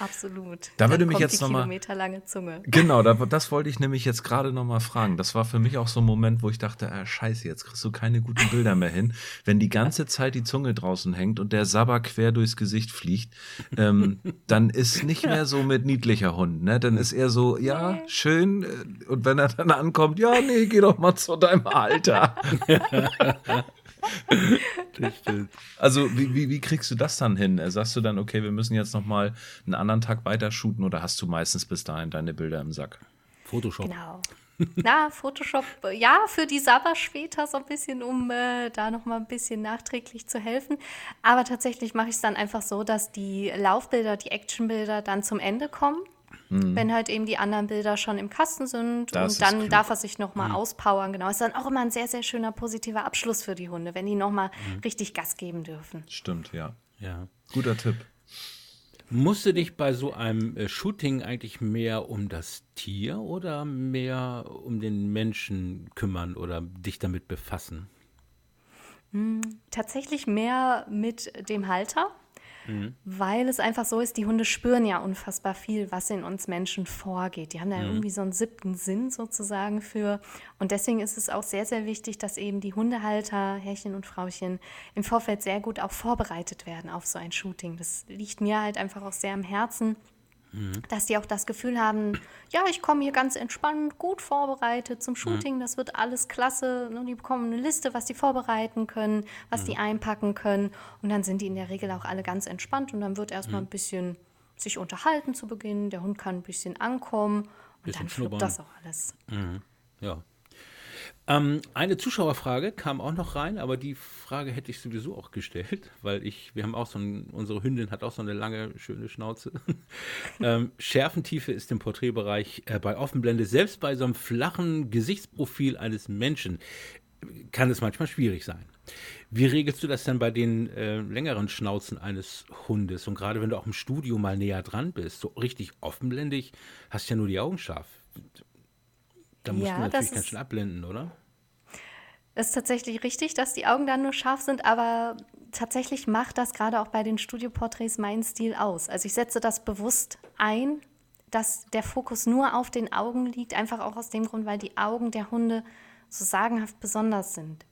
Absolut. Da würde mich jetzt nochmal. Kilometerlange Zunge. Genau, da, das wollte ich nämlich jetzt gerade nochmal fragen. Das war für mich auch so ein Moment, wo ich dachte, ah, scheiße, jetzt kriegst du keine guten Bilder mehr hin. Wenn die ganze Zeit die Zunge draußen hängt und der Sabber quer durchs Gesicht fliegt, ähm, dann ist nicht mehr so mit niedlicher Hund, ne? Dann ist er so, ja, schön. Äh, und wenn er dann ankommt, ja, nee, geh doch mal zu deinem Alter. also wie, wie, wie, kriegst du das dann hin? Sagst du dann, okay, wir müssen jetzt noch mal einen anderen Tag weiter shooten oder hast du meistens bis dahin deine Bilder im Sack? Photoshop. Genau. Na, Photoshop, ja, für die Sabber später so ein bisschen, um äh, da noch mal ein bisschen nachträglich zu helfen. Aber tatsächlich mache ich es dann einfach so, dass die Laufbilder, die Actionbilder dann zum Ende kommen Mhm. Wenn halt eben die anderen Bilder schon im Kasten sind das und dann darf er sich nochmal mhm. auspowern. Genau, ist dann auch immer ein sehr, sehr schöner positiver Abschluss für die Hunde, wenn die nochmal mhm. richtig Gas geben dürfen. Stimmt, ja. Ja. Guter Tipp. Musst du dich bei so einem äh, Shooting eigentlich mehr um das Tier oder mehr um den Menschen kümmern oder dich damit befassen? Hm, tatsächlich mehr mit dem Halter. Mhm. Weil es einfach so ist, die Hunde spüren ja unfassbar viel, was in uns Menschen vorgeht. Die haben da mhm. irgendwie so einen siebten Sinn sozusagen für. Und deswegen ist es auch sehr, sehr wichtig, dass eben die Hundehalter, Herrchen und Frauchen, im Vorfeld sehr gut auch vorbereitet werden auf so ein Shooting. Das liegt mir halt einfach auch sehr am Herzen Mhm. Dass die auch das Gefühl haben, ja, ich komme hier ganz entspannt, gut vorbereitet zum Shooting, mhm. das wird alles klasse. Und die bekommen eine Liste, was die vorbereiten können, was mhm. die einpacken können. Und dann sind die in der Regel auch alle ganz entspannt und dann wird erstmal mhm. ein bisschen sich unterhalten zu Beginn. Der Hund kann ein bisschen ankommen und bisschen dann fluppt das auch alles. Mhm. Ja. Ähm, eine Zuschauerfrage kam auch noch rein, aber die Frage hätte ich sowieso auch gestellt, weil ich, wir haben auch so ein, unsere Hündin hat auch so eine lange, schöne Schnauze. ähm, Schärfentiefe ist im Porträtbereich äh, bei Offenblende, selbst bei so einem flachen Gesichtsprofil eines Menschen, kann es manchmal schwierig sein. Wie regelst du das denn bei den äh, längeren Schnauzen eines Hundes? Und gerade wenn du auch im Studio mal näher dran bist, so richtig offenblendig, hast ja nur die Augen scharf. Da musst ja, du natürlich ganz schön abblenden, oder? Ist tatsächlich richtig, dass die Augen dann nur scharf sind, aber tatsächlich macht das gerade auch bei den Studioporträts meinen Stil aus. Also ich setze das bewusst ein, dass der Fokus nur auf den Augen liegt, einfach auch aus dem Grund, weil die Augen der Hunde so sagenhaft besonders sind.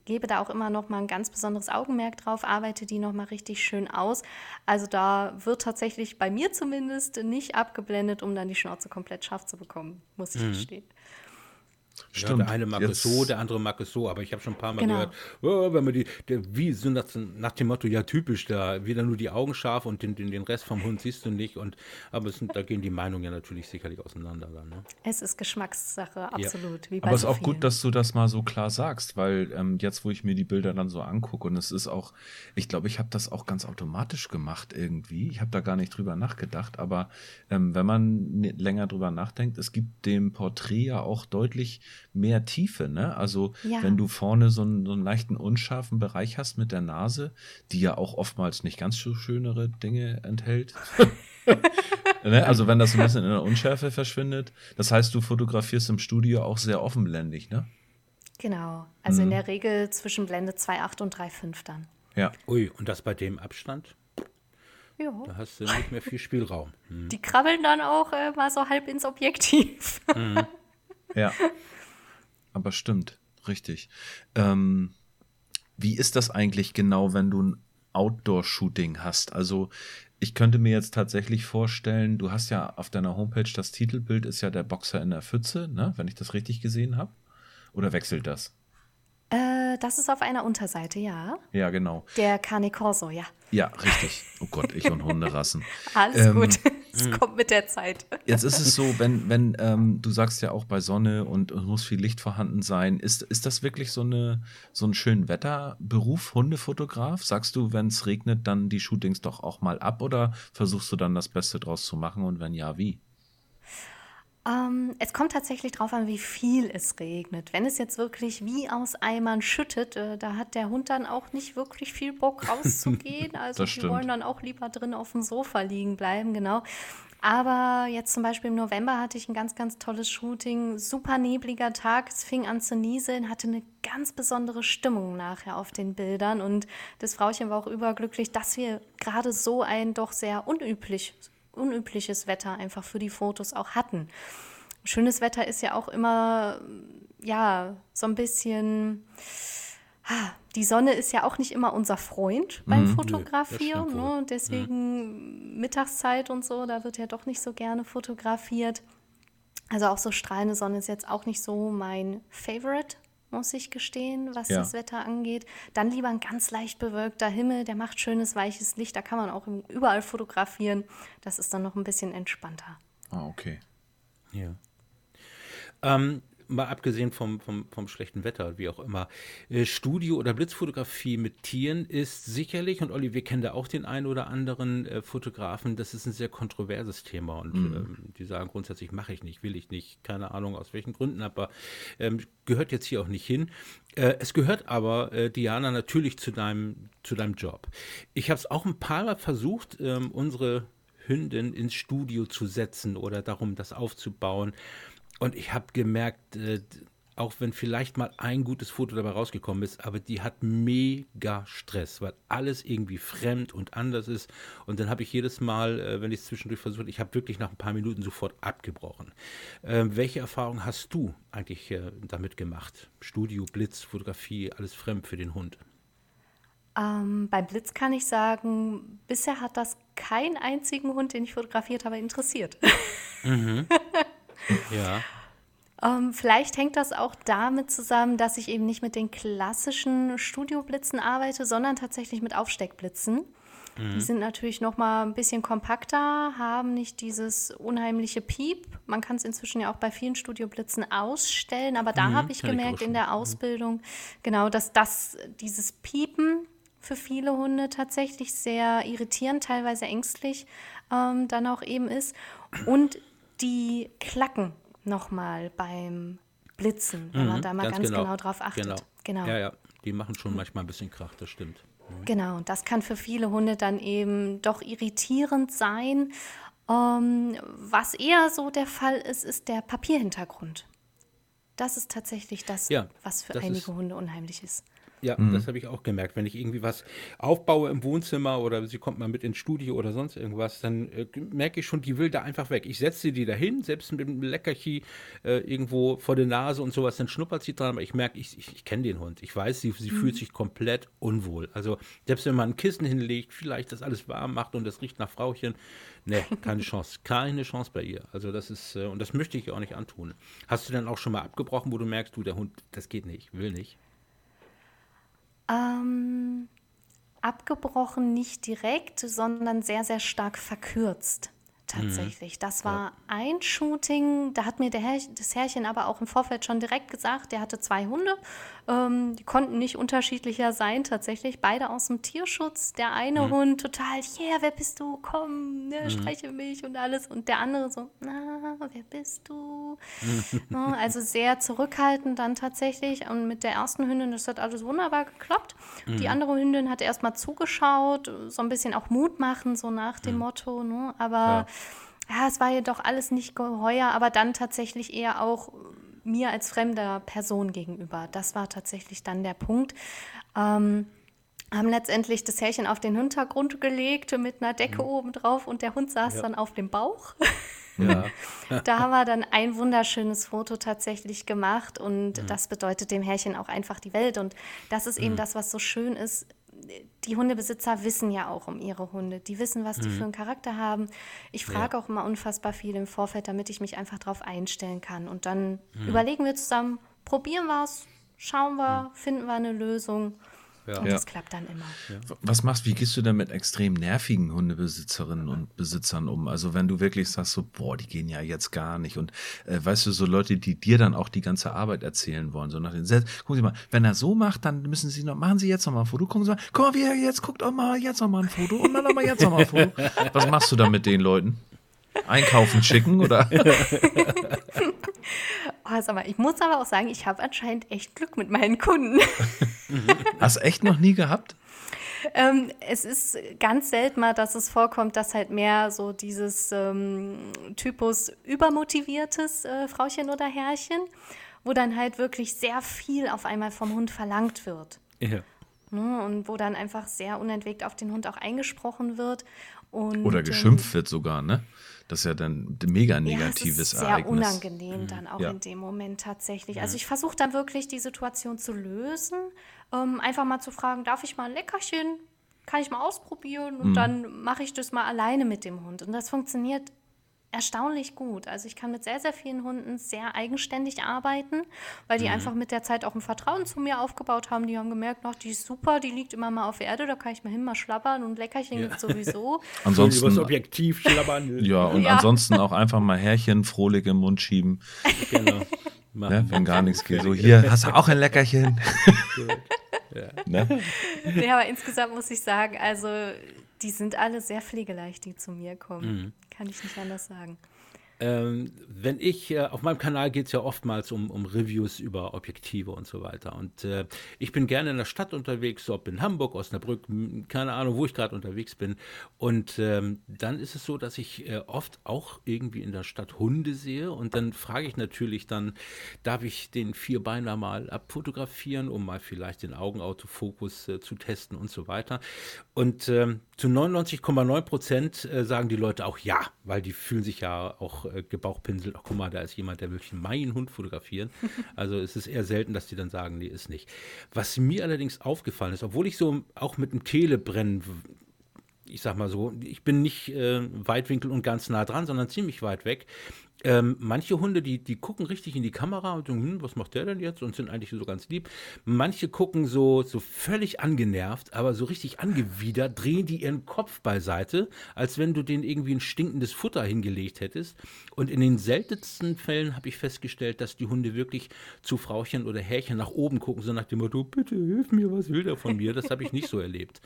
Ich gebe da auch immer noch mal ein ganz besonderes Augenmerk drauf, arbeite die noch mal richtig schön aus. Also da wird tatsächlich bei mir zumindest nicht abgeblendet, um dann die Schnauze komplett scharf zu bekommen, muss ich mhm. gestehen. Stimmt. Ja, der eine mag Jetzt. es so, der andere mag es so, aber ich habe schon ein paar Mal genau. gehört, oh, wenn man die, der, wie so nach, nach, dem Motto, ja typisch, da wieder nur die Augen scharf und den, den, den Rest vom Hund siehst du nicht. Und aber es, da gehen die Meinungen ja natürlich sicherlich auseinander dann. Ne? Es ist Geschmackssache, absolut. Ja. aber es ist auch gut, dass du das mal so klar sagst, weil ähm, jetzt, wo ich mir die Bilder dann so angucke, und es ist auch, ich glaube, ich habe das auch ganz automatisch gemacht irgendwie. Ich habe da gar nicht drüber nachgedacht, aber ähm, wenn man länger drüber nachdenkt, es gibt dem Porträt ja auch deutlich mehr Tiefe. Ne? Also ja. wenn du vorne so einen, so einen leichten unscharfen Bereich hast mit der Nase, die ja auch oftmals nicht ganz so schönere Dinge enthält. ne? Also wenn das ein bisschen in der Unschärfe verschwindet. Das heißt, du fotografierst im Studio auch sehr offenblendig, ne? Genau. Also mhm. in der Regel zwischen Blende 2,8 und 3,5 dann. Ja. Ui, und das bei dem Abstand? Ja. Da hast du nicht mehr viel Spielraum. Hm. Die krabbeln dann auch äh, mal so halb ins Objektiv. Mhm. Ja. Aber stimmt, richtig. Ähm, wie ist das eigentlich genau, wenn du ein Outdoor-Shooting hast? Also ich könnte mir jetzt tatsächlich vorstellen, du hast ja auf deiner Homepage das Titelbild ist ja der Boxer in der Pfütze, ne? wenn ich das richtig gesehen habe. Oder wechselt das? Äh, das ist auf einer Unterseite, ja. Ja, genau. Der Cane Corso, ja. Ja, richtig. Oh Gott, ich und Hunderassen. Alles ähm, gut. Es mhm. kommt mit der Zeit. Jetzt ist es so, wenn, wenn ähm, du sagst ja auch bei Sonne und es muss viel Licht vorhanden sein, ist, ist das wirklich so, eine, so ein schön Wetterberuf, Hundefotograf? Sagst du, wenn es regnet, dann die Shootings doch auch mal ab oder versuchst du dann das Beste draus zu machen und wenn ja, wie? Ähm, es kommt tatsächlich darauf an, wie viel es regnet. Wenn es jetzt wirklich wie aus Eimern schüttet, äh, da hat der Hund dann auch nicht wirklich viel Bock rauszugehen. Also die wollen dann auch lieber drin auf dem Sofa liegen bleiben, genau. Aber jetzt zum Beispiel im November hatte ich ein ganz, ganz tolles Shooting. Super nebliger Tag. Es fing an zu nieseln, hatte eine ganz besondere Stimmung nachher auf den Bildern. Und das Frauchen war auch überglücklich, dass wir gerade so ein doch sehr unüblich unübliches Wetter einfach für die Fotos auch hatten. Schönes Wetter ist ja auch immer, ja, so ein bisschen. Die Sonne ist ja auch nicht immer unser Freund beim mhm, Fotografieren. Nee, ne? Deswegen mhm. Mittagszeit und so, da wird ja doch nicht so gerne fotografiert. Also auch so strahlende Sonne ist jetzt auch nicht so mein Favorite, muss ich gestehen, was ja. das Wetter angeht. Dann lieber ein ganz leicht bewölkter Himmel, der macht schönes, weiches Licht. Da kann man auch überall fotografieren. Das ist dann noch ein bisschen entspannter. Ah, okay. Ja. Ähm, mal abgesehen vom, vom, vom schlechten Wetter, wie auch immer, äh, Studio- oder Blitzfotografie mit Tieren ist sicherlich, und Olli, wir kennen da auch den einen oder anderen äh, Fotografen, das ist ein sehr kontroverses Thema und mhm. ähm, die sagen grundsätzlich, mache ich nicht, will ich nicht, keine Ahnung aus welchen Gründen, aber ähm, gehört jetzt hier auch nicht hin. Äh, es gehört aber, äh, Diana, natürlich zu deinem, zu deinem Job. Ich habe es auch ein paar Mal versucht, ähm, unsere Hündin ins Studio zu setzen oder darum, das aufzubauen. Und ich habe gemerkt, äh, auch wenn vielleicht mal ein gutes Foto dabei rausgekommen ist, aber die hat mega Stress, weil alles irgendwie fremd und anders ist. Und dann habe ich jedes Mal, äh, wenn ich es zwischendurch versucht, ich habe wirklich nach ein paar Minuten sofort abgebrochen. Ähm, welche Erfahrung hast du eigentlich äh, damit gemacht? Studio, Blitz, Fotografie, alles fremd für den Hund? Ähm, beim Blitz kann ich sagen, bisher hat das keinen einzigen Hund, den ich fotografiert habe, interessiert. Mhm. Ja. Ähm, vielleicht hängt das auch damit zusammen, dass ich eben nicht mit den klassischen Studioblitzen arbeite, sondern tatsächlich mit Aufsteckblitzen. Mhm. Die sind natürlich noch mal ein bisschen kompakter, haben nicht dieses unheimliche Piep. Man kann es inzwischen ja auch bei vielen Studioblitzen ausstellen, aber da mhm, habe ich gemerkt ich in der mhm. Ausbildung, genau, dass das dieses Piepen für viele Hunde tatsächlich sehr irritierend, teilweise ängstlich ähm, dann auch eben ist. Und die Klacken nochmal beim Blitzen, wenn mhm, man da mal ganz, ganz genau. genau. drauf achtet. Genau. genau. Ja, ja, die machen schon manchmal ein bisschen Krach, das stimmt. Mhm. Genau, und das kann für viele Hunde dann eben doch irritierend sein. Ähm, was eher so der Fall ist, ist der Papierhintergrund. Das ist tatsächlich das, ja, was für einige ist, Hunde unheimlich ist. Ja, mhm. das habe ich auch gemerkt. Wenn ich irgendwie was aufbaue im Wohnzimmer oder sie kommt mal mit ins Studio oder sonst irgendwas, dann äh, merke ich schon, die will da einfach weg. Ich setze die da hin, selbst mit einem Leckerchen äh, irgendwo vor der Nase und sowas, dann schnuppert sie dran, aber ich merke, ich, ich, ich kenne den Hund. Ich weiß, sie, sie mhm. fühlt sich komplett unwohl. Also selbst wenn man ein Kissen hinlegt, vielleicht das alles warm macht und das riecht nach Frauchen, ne, keine Chance. Keine Chance bei ihr. Also das ist, äh, und das möchte ich ihr auch nicht antun. Hast du dann auch schon mal abgebrochen, wo du merkst, du, der Hund, das geht nicht, will nicht? Ähm, abgebrochen nicht direkt, sondern sehr, sehr stark verkürzt tatsächlich. Das war ein Shooting, da hat mir Herr, das Herrchen aber auch im Vorfeld schon direkt gesagt, der hatte zwei Hunde, ähm, die konnten nicht unterschiedlicher sein tatsächlich, beide aus dem Tierschutz. Der eine mhm. Hund total, yeah, wer bist du, komm, ne, mhm. streiche mich und alles. Und der andere so, na, wer bist du? ja, also sehr zurückhaltend dann tatsächlich. Und mit der ersten Hündin, das hat alles wunderbar geklappt. Mhm. Die andere Hündin hat erstmal zugeschaut, so ein bisschen auch Mut machen, so nach dem mhm. Motto, ne? aber ja ja, es war jedoch alles nicht geheuer, aber dann tatsächlich eher auch mir als fremder Person gegenüber. Das war tatsächlich dann der Punkt. Ähm, haben letztendlich das Härchen auf den Hintergrund gelegt mit einer Decke mhm. oben drauf und der Hund saß ja. dann auf dem Bauch. Ja. da haben wir dann ein wunderschönes Foto tatsächlich gemacht und mhm. das bedeutet dem Härchen auch einfach die Welt. Und das ist eben mhm. das, was so schön ist die Hundebesitzer wissen ja auch um ihre Hunde. Die wissen, was die mhm. für einen Charakter haben. Ich frage ja. auch immer unfassbar viel im Vorfeld, damit ich mich einfach darauf einstellen kann. Und dann mhm. überlegen wir zusammen, probieren wir es, schauen wir, mhm. finden wir eine Lösung. Ja. Und das klappt dann immer. Was machst, wie gehst du denn mit extrem nervigen Hundebesitzerinnen und Besitzern um? Also wenn du wirklich sagst so, boah, die gehen ja jetzt gar nicht. Und äh, weißt du, so Leute, die dir dann auch die ganze Arbeit erzählen wollen, so nach den Sätzen, gucken Sie mal, wenn er so macht, dann müssen Sie noch, machen Sie jetzt noch mal ein Foto, gucken Sie mal, guck mal, wie er jetzt guckt, auch mal jetzt noch mal ein Foto und dann noch mal jetzt noch mal ein Foto. Was machst du da mit den Leuten? Einkaufen schicken oder? sag mal, ich muss aber auch sagen, ich habe anscheinend echt Glück mit meinen Kunden. Hast echt noch nie gehabt? Ähm, es ist ganz selten mal, dass es vorkommt, dass halt mehr so dieses ähm, Typus übermotiviertes äh, Frauchen oder Herrchen, wo dann halt wirklich sehr viel auf einmal vom Hund verlangt wird. Ja. Ne, und wo dann einfach sehr unentwegt auf den Hund auch eingesprochen wird. Und, oder geschimpft ähm, wird sogar, ne? Das ist ja dann ein mega negatives ja, es ist Ereignis. Sehr unangenehm dann auch ja. in dem Moment tatsächlich. Also ich versuche dann wirklich die Situation zu lösen, ähm, einfach mal zu fragen, darf ich mal ein Leckerchen? Kann ich mal ausprobieren? Und mhm. dann mache ich das mal alleine mit dem Hund. Und das funktioniert erstaunlich gut. Also ich kann mit sehr, sehr vielen Hunden sehr eigenständig arbeiten, weil die mhm. einfach mit der Zeit auch ein Vertrauen zu mir aufgebaut haben. Die haben gemerkt, ach, die ist super, die liegt immer mal auf Erde, da kann ich mal hin, mal schlabbern und Leckerchen ja. sowieso. ansonsten übers Objektiv schlabbern. ja, und ja. ansonsten auch einfach mal Härchen frohlich im Mund schieben. genau. Ne, wenn gar nichts geht. So, hier, hast du auch ein Leckerchen? ja. Ne? ja, aber insgesamt muss ich sagen, also die sind alle sehr pflegeleicht, die zu mir kommen. Mhm. Kann ich nicht anders sagen. Ähm, wenn ich, äh, auf meinem Kanal geht es ja oftmals um, um Reviews über Objektive und so weiter. Und äh, ich bin gerne in der Stadt unterwegs, ob in Hamburg, Osnabrück, keine Ahnung, wo ich gerade unterwegs bin. Und ähm, dann ist es so, dass ich äh, oft auch irgendwie in der Stadt Hunde sehe. Und dann frage ich natürlich dann, darf ich den Vierbeiner mal abfotografieren, um mal vielleicht den Augenautofokus äh, zu testen und so weiter. Und ähm, zu 99,9 Prozent äh, sagen die Leute auch ja, weil die fühlen sich ja auch äh, gebauchpinselt. Ach, guck mal, da ist jemand, der möchte meinen Hund fotografieren. Also es ist eher selten, dass die dann sagen, nee, ist nicht. Was mir allerdings aufgefallen ist, obwohl ich so auch mit dem Telebrennen ich sag mal so, ich bin nicht äh, Weitwinkel und ganz nah dran, sondern ziemlich weit weg. Ähm, manche Hunde, die, die gucken richtig in die Kamera und denken, hm, was macht der denn jetzt? Und sind eigentlich so ganz lieb. Manche gucken so, so völlig angenervt, aber so richtig angewidert, drehen die ihren Kopf beiseite, als wenn du denen irgendwie ein stinkendes Futter hingelegt hättest. Und in den seltensten Fällen habe ich festgestellt, dass die Hunde wirklich zu Frauchen oder Härchen nach oben gucken, so nach dem Motto, bitte hilf mir, was will der von mir? Das habe ich nicht so erlebt.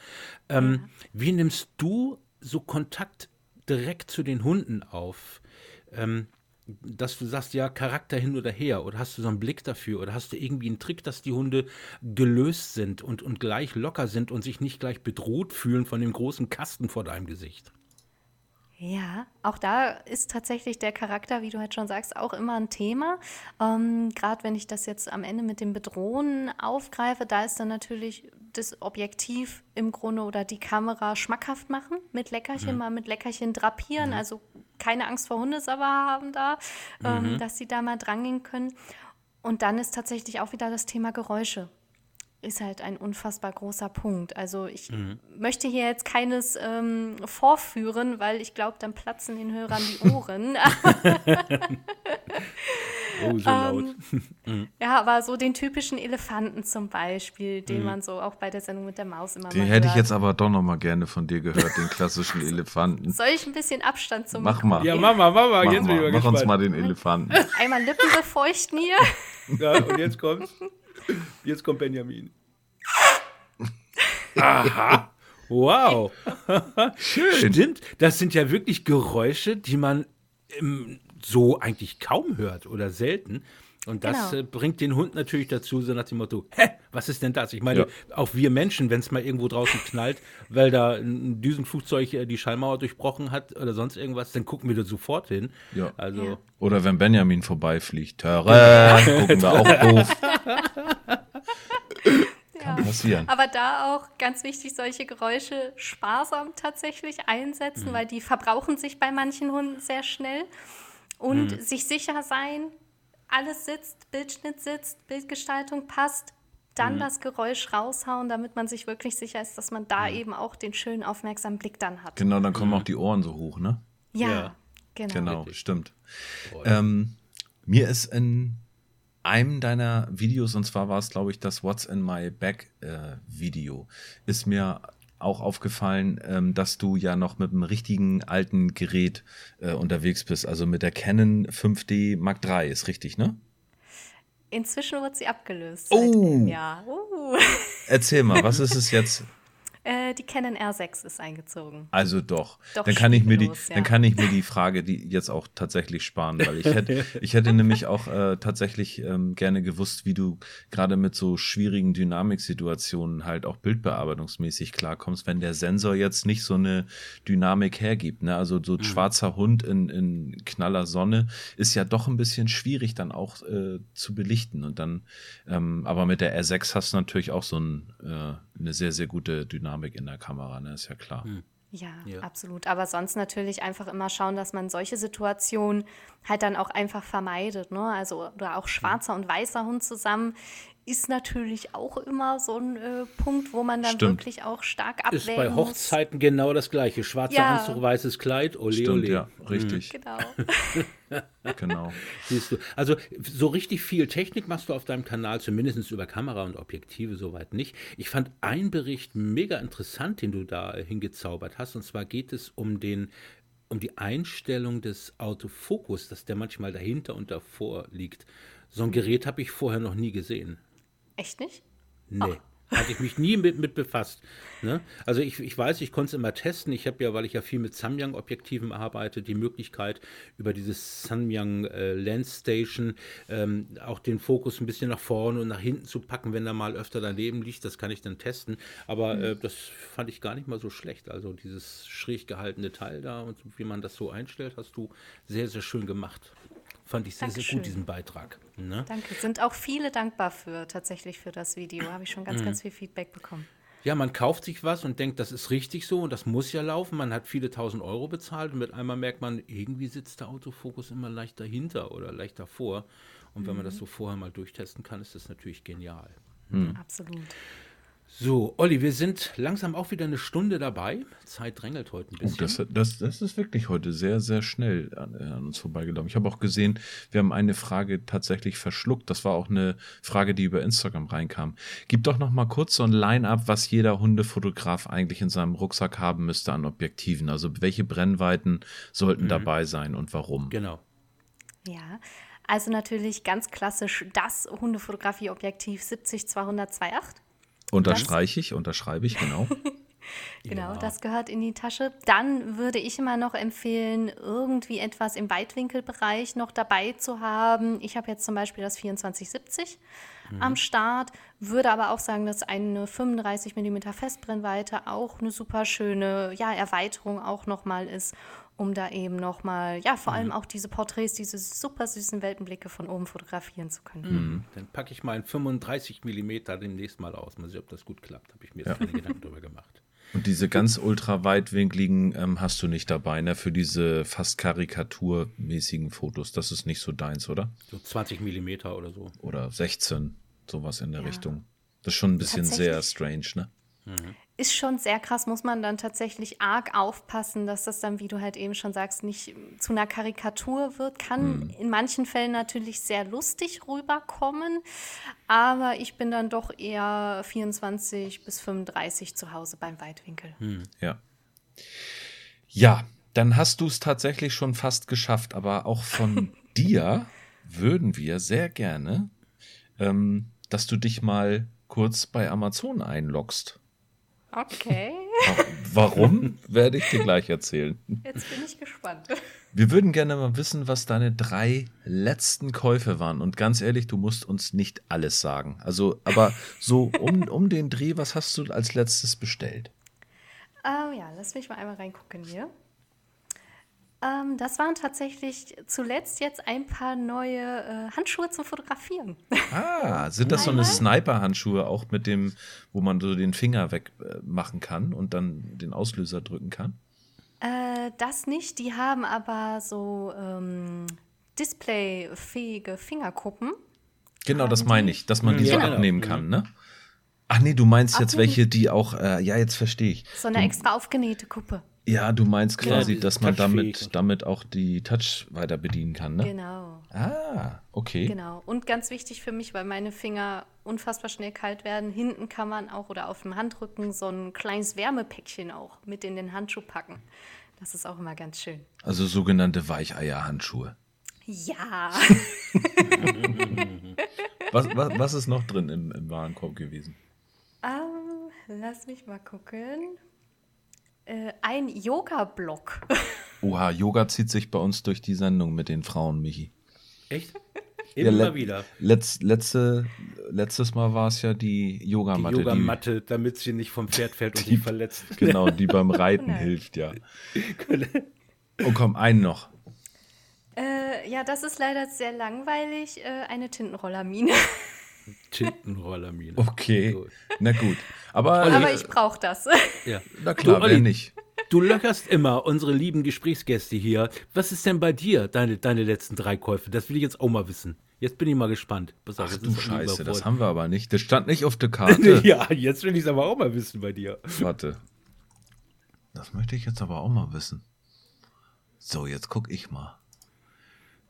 Ähm, wie nimmst du so Kontakt direkt zu den Hunden auf? Ähm, dass du sagst, ja, Charakter hin oder her, oder hast du so einen Blick dafür, oder hast du irgendwie einen Trick, dass die Hunde gelöst sind und, und gleich locker sind und sich nicht gleich bedroht fühlen von dem großen Kasten vor deinem Gesicht? Ja, auch da ist tatsächlich der Charakter, wie du halt schon sagst, auch immer ein Thema. Ähm, Gerade wenn ich das jetzt am Ende mit dem Bedrohen aufgreife, da ist dann natürlich das Objektiv im Grunde oder die Kamera schmackhaft machen, mit Leckerchen, mhm. mal mit Leckerchen drapieren, mhm. also keine Angst vor Hundesabber haben da, ähm, mhm. dass sie da mal drangehen können. Und dann ist tatsächlich auch wieder das Thema Geräusche. Ist halt ein unfassbar großer Punkt. Also ich mhm. möchte hier jetzt keines ähm, vorführen, weil ich glaube, dann platzen den Hörern die Ohren. Oh, so laut. Ähm, ja, aber so den typischen Elefanten zum Beispiel, den mhm. man so auch bei der Sendung mit der Maus immer den mal Den hätte ich jetzt aber doch noch mal gerne von dir gehört, den klassischen Elefanten. Soll ich ein bisschen Abstand zum Mach mal. Ja, mach mal, mach mal. Mach, jetzt mal. mach uns mal den Elefanten. Einmal Lippen befeuchten hier. Ja, und jetzt kommt, jetzt kommt Benjamin. Aha. Wow. Schön. Stimmt, das sind ja wirklich Geräusche, die man im so eigentlich kaum hört oder selten. Und das genau. äh, bringt den Hund natürlich dazu, so nach dem Motto, hä, was ist denn das? Ich meine, ja. auch wir Menschen, wenn es mal irgendwo draußen knallt, weil da ein Düsenflugzeug äh, die Schallmauer durchbrochen hat oder sonst irgendwas, dann gucken wir da sofort hin. Ja. Also, ja. Oder wenn Benjamin vorbeifliegt, Töre, gucken wir auch doof. Kann passieren. Aber da auch ganz wichtig, solche Geräusche sparsam tatsächlich einsetzen, mhm. weil die verbrauchen sich bei manchen Hunden sehr schnell und mhm. sich sicher sein, alles sitzt, Bildschnitt sitzt, Bildgestaltung passt, dann mhm. das Geräusch raushauen, damit man sich wirklich sicher ist, dass man da mhm. eben auch den schönen, aufmerksamen Blick dann hat. Genau, dann kommen mhm. auch die Ohren so hoch, ne? Ja, ja. genau. Genau, stimmt. Ähm, mir ist in einem deiner Videos, und zwar war es, glaube ich, das What's in My Bag äh, Video, ist mir auch aufgefallen, ähm, dass du ja noch mit einem richtigen alten Gerät äh, unterwegs bist, also mit der Canon 5D Mark III, ist richtig, ne? Inzwischen wird sie abgelöst. Oh! Ja. Uh. Erzähl mal, was ist es jetzt? Äh, die Canon R6 ist eingezogen. Also doch. Doch dann kann ich mir die, ja. dann kann ich mir die Frage, die jetzt auch tatsächlich sparen, weil ich hätte, ich hätte nämlich auch äh, tatsächlich ähm, gerne gewusst, wie du gerade mit so schwierigen Dynamiksituationen halt auch bildbearbeitungsmäßig klarkommst, wenn der Sensor jetzt nicht so eine Dynamik hergibt. Ne? Also so ein schwarzer Hund in, in knaller Sonne ist ja doch ein bisschen schwierig dann auch äh, zu belichten. Und dann, ähm, aber mit der R6 hast du natürlich auch so ein, äh, eine sehr, sehr gute Dynamik in der Kamera, ne? Ist ja klar. Ja, Ja. absolut. Aber sonst natürlich einfach immer schauen, dass man solche Situationen halt dann auch einfach vermeidet. Ne? Also, oder auch schwarzer und weißer Hund zusammen ist natürlich auch immer so ein äh, Punkt, wo man dann Stimmt. wirklich auch stark abwägen Ist bei muss. Hochzeiten genau das gleiche. Schwarzer Ja. Anzug, weißes Kleid, ole Stimmt, ole. ja, richtig, Genau. genau. Siehst du. Also so richtig viel Technik machst du auf deinem Kanal, zumindest über Kamera und Objektive soweit nicht. Ich fand einen Bericht mega interessant, den du da hingezaubert hast. Und zwar geht es um den um die Einstellung des Autofokus, dass der manchmal dahinter und davor liegt. So ein Gerät habe ich vorher noch nie gesehen. Echt nicht? Nee. Hatte ich mich nie mit, mit befasst. Ne? Also ich, ich weiß, ich konnte es immer testen. Ich habe ja, weil ich ja viel mit Samyang-Objektiven arbeite, die Möglichkeit, über dieses Samyang äh, Lens Station ähm, auch den Fokus ein bisschen nach vorne und nach hinten zu packen, wenn er mal öfter daneben liegt. Das kann ich dann testen. Aber äh, das fand ich gar nicht mal so schlecht. Also dieses schräg gehaltene Teil da und wie man das so einstellt, hast du sehr, sehr schön gemacht. Fand ich sehr, sehr Dankeschön. gut, diesen Beitrag. Ne? Danke. Sind auch viele dankbar für, tatsächlich für das Video. Habe ich schon Mhm. ganz, ganz viel Feedback bekommen. Ja, man kauft sich was und denkt, das ist richtig so und das muss ja laufen. Man hat viele tausend Euro bezahlt und mit einmal merkt man, irgendwie sitzt der Autofokus immer leicht dahinter oder leicht davor. Und wenn man das so vorher mal durchtesten kann, ist das natürlich genial. Absolut. So, Olli, wir sind langsam auch wieder eine Stunde dabei. Zeit drängelt heute ein Oh, bisschen. das, das, das ist wirklich heute sehr, sehr schnell an, an uns vorbeigelaufen. Ich habe auch gesehen, wir haben eine Frage tatsächlich verschluckt. Das war auch eine Frage, die über Instagram reinkam. Gib doch noch mal kurz so ein Line-up, was jeder Hundefotograf eigentlich in seinem Rucksack haben müsste an Objektiven. Also welche Brennweiten sollten dabei sein und warum? genau. Ja, also natürlich ganz klassisch das Hundefotografie-Objektiv 70-200-2.8. Unterstreiche ich, unterschreibe ich, genau. Genau, Ja. das gehört in die Tasche. Dann würde ich immer noch empfehlen, irgendwie etwas im Weitwinkelbereich noch dabei zu haben. Ich habe jetzt zum Beispiel das 2470 am Start, würde aber auch sagen, dass eine 35 mm Festbrennweite auch eine super schöne ja, Erweiterung auch nochmal ist, um da eben nochmal, ja, vor allem auch diese Porträts, diese super süßen Weltenblicke von oben fotografieren zu können. Dann packe ich mal einen 35 mm demnächst mal aus. Mal sehen, ob das gut klappt. Habe ich mir jetzt keine Gedanken drüber gemacht. Und diese ganz ultra weitwinkligen ähm, hast du nicht dabei, ne? Für diese fast karikaturmäßigen Fotos. Das ist nicht so deins, oder? So 20 mm oder so. Oder 16, sowas in der Ja. Richtung. Das ist schon ein bisschen sehr strange, ne? Ist schon sehr krass, muss man dann tatsächlich arg aufpassen, dass das dann, wie du halt eben schon sagst, nicht zu einer Karikatur wird. Kann in manchen Fällen natürlich sehr lustig rüberkommen, aber ich bin dann doch eher 24 bis 35 zu Hause beim Weitwinkel. Ja. Ja, dann hast du es tatsächlich schon fast geschafft, aber auch von dir würden wir sehr gerne, ähm, dass du dich mal kurz bei Amazon einloggst. Okay, Wa- Warum, werde ich dir gleich erzählen. jetzt bin ich gespannt. Wir würden gerne mal wissen, was deine drei letzten Käufe waren. Und ganz ehrlich, du musst uns nicht alles sagen. Also, aber so um, um den Dreh, was hast du als letztes bestellt? Ähm, ja, lass mich mal einmal reingucken hier. Ähm, das waren tatsächlich zuletzt jetzt ein paar neue äh, Handschuhe zum Fotografieren. Ah, sind das so eine Sniper-Handschuhe auch mit dem, wo man so den Finger wegmachen äh, machen kann und dann den Auslöser drücken kann? Äh, das nicht. Die haben aber so ähm, displayfähige Fingerkuppen. Genau, das meine ich, dass man die so Ja, genau. abnehmen kann, ne? Ach nee, du meinst jetzt welche, die auch, äh, ja, jetzt verstehe ich. So eine extra aufgenähte Kuppe. Ja, du meinst quasi, Ja, dass man damit, damit auch die Touch weiter bedienen kann, ne? Genau. Ah, okay. Genau. Und ganz wichtig für mich, weil meine Finger unfassbar schnell kalt werden. Hinten kann man auch oder auf dem Handrücken so ein kleines Wärmepäckchen auch mit in den Handschuh packen. Das ist auch immer ganz schön. Also sogenannte Weicheierhandschuhe. Ja. Was, was, was ist noch drin im, im Warenkorb gewesen? Ähm, lass mich mal gucken. Äh, ein Yoga-Block. Oha, Yoga zieht sich bei uns durch die Sendung mit den Frauen, Michi. Echt? Ja, Immer le- wieder. Letz, letzte, letztes Mal war es ja die Die Yogamatte. Yogamatte, damit sie nicht vom Pferd fällt und Die- sich verletzt. Genau, die beim Reiten hilft, ja. Oh komm, einen noch. äh, ja, das ist leider sehr langweilig. Äh, eine Tintenrollermine. Tintenrollermine. Okay, Gut. na gut. Aber, Aber äh, ich brauche das. Ja. na klar, Du, wer Olli, nicht? Du löcherst immer unsere lieben Gesprächsgäste hier. Was ist denn bei dir, deine, deine letzten drei Käufe? Das will ich jetzt auch mal wissen. Jetzt bin ich mal gespannt. Pass auf, Ach du Olli Scheiße, das haben wir aber nicht. Das stand nicht auf der Karte. Ja, jetzt will ich es aber auch mal wissen bei dir. Warte. Das möchte ich jetzt aber auch mal wissen. So, jetzt guck ich mal.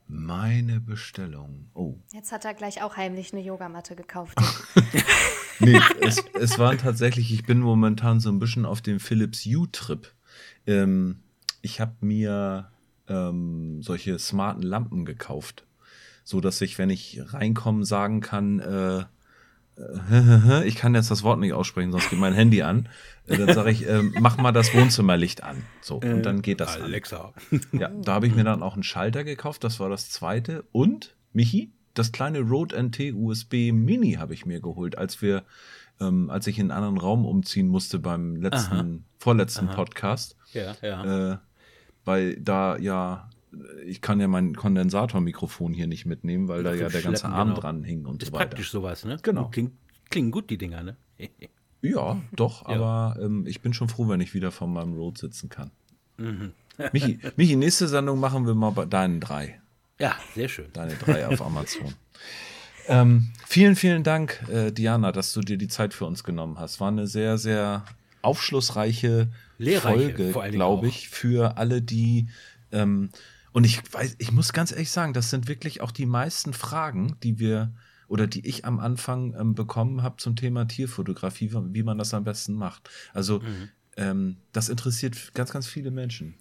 Meine Bestellung. Oh. Jetzt hat er gleich auch heimlich eine Yogamatte gekauft. Nee, es, es waren tatsächlich, ich bin momentan so ein bisschen auf dem Philips U-Trip. Ähm, ich habe mir ähm, solche smarten Lampen gekauft, so dass ich, wenn ich reinkomme, sagen kann, äh, äh, ich kann jetzt das Wort nicht aussprechen, sonst geht mein Handy an. Äh, dann sage ich, äh, mach mal das Wohnzimmerlicht an. So, und dann geht das an. Alexa. Ja, da habe ich mir dann auch einen Schalter gekauft, das war das zweite. Und, Michi, das kleine Rode NT USB Mini habe ich mir geholt, als wir, ähm, als ich in einen anderen Raum umziehen musste beim letzten, vorletzten Podcast. Ja, ja. Äh, weil da ja, ich kann ja mein Kondensatormikrofon hier nicht mitnehmen, weil da ja der ganze Arm genau. dran hing und ist so weiter. praktisch sowas, ne? Genau. Klingt, klingen gut, die Dinger, ne? Ja, doch, aber ähm, ich bin schon froh, wenn ich wieder vor meinem Rode sitzen kann. Mhm. Michi, Michi, nächste Sendung machen wir mal bei deinen drei. Ja, sehr schön. Deine drei auf Amazon. Ähm, vielen, vielen Dank, äh, Diana, dass du dir die Zeit für uns genommen hast. War eine sehr, sehr aufschlussreiche Lehrreiche, Folge, glaube ich, für alle, die ähm, und ich weiß, ich muss ganz ehrlich sagen, das sind wirklich auch die meisten Fragen, die wir oder die ich am Anfang ähm, bekommen habe zum Thema Tierfotografie, wie man das am besten macht. Also Mhm. ähm, das interessiert ganz, ganz viele Menschen.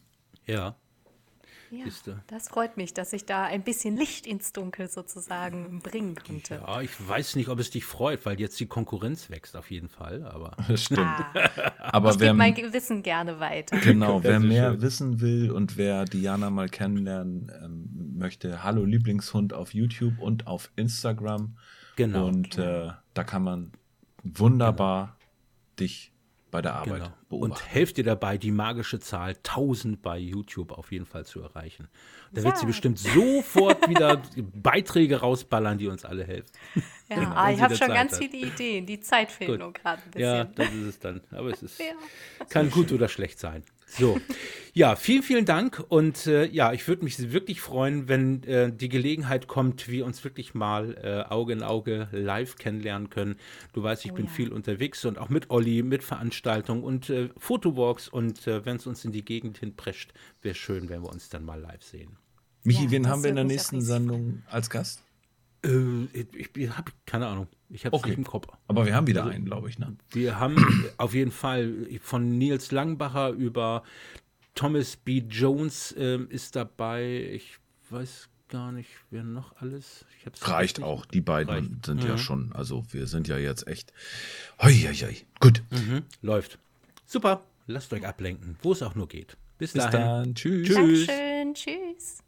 Ja. Ja, Siehste. das freut mich, dass ich da ein bisschen Licht ins Dunkel sozusagen bringen konnte. Ja, ich weiß nicht, ob es dich freut, weil jetzt die Konkurrenz wächst auf jeden Fall, aber Das stimmt. Ah, Aber ich wer, mein Gewissen gerne weiter. Genau, wer mehr schön. wissen will und wer Diana mal kennenlernen ähm, möchte, Hallo Lieblingshund auf YouTube und auf Instagram. Genau. Und äh, da kann man wunderbar dich bei der Arbeit genau. beobachten. Und helft dir dabei, die magische Zahl 1000 bei YouTube auf jeden Fall zu erreichen. Da wird sie Ja. bestimmt sofort wieder Beiträge rausballern, die uns alle helfen. Ja, ah, ich habe schon Zeit ganz hat. viele Ideen. Die Zeit fehlt nur gerade ein Ja, bisschen. das ist es dann. Aber es ist, Ja. kann gut oder schlecht sein. So, ja, vielen, vielen Dank. Und äh, ja, ich würde mich wirklich freuen, wenn äh, die Gelegenheit kommt, wir uns wirklich mal äh, Auge in Auge live kennenlernen können. Du weißt, ich Oh bin ja. viel unterwegs und auch mit Olli, mit Veranstaltungen und äh, Fotowalks. Und äh, wenn es uns in die Gegend hinprescht, wäre schön, wenn wir uns dann mal live sehen. Michi, Ja, wen haben wir in der nächsten Sendung als Gast? Äh, ich habe keine Ahnung. Ich habe es Okay. nicht im Kopf. Aber wir haben wieder Also- einen, glaube ich. Ne? Wir haben auf jeden Fall von Nils Langbacher über Thomas B. Jones ähm, ist dabei. Ich weiß gar nicht, wer noch alles. Ich hab's Reicht auch. Die beiden Reicht. sind Mhm. ja schon, also wir sind ja jetzt echt. Hoi, hoi, hoi. Gut. Mhm. Läuft. Super. Lasst euch ablenken, wo es auch nur geht. Bis, Bis dahin. dann. Tschüss. Tschüss. Dankeschön. Tschüss.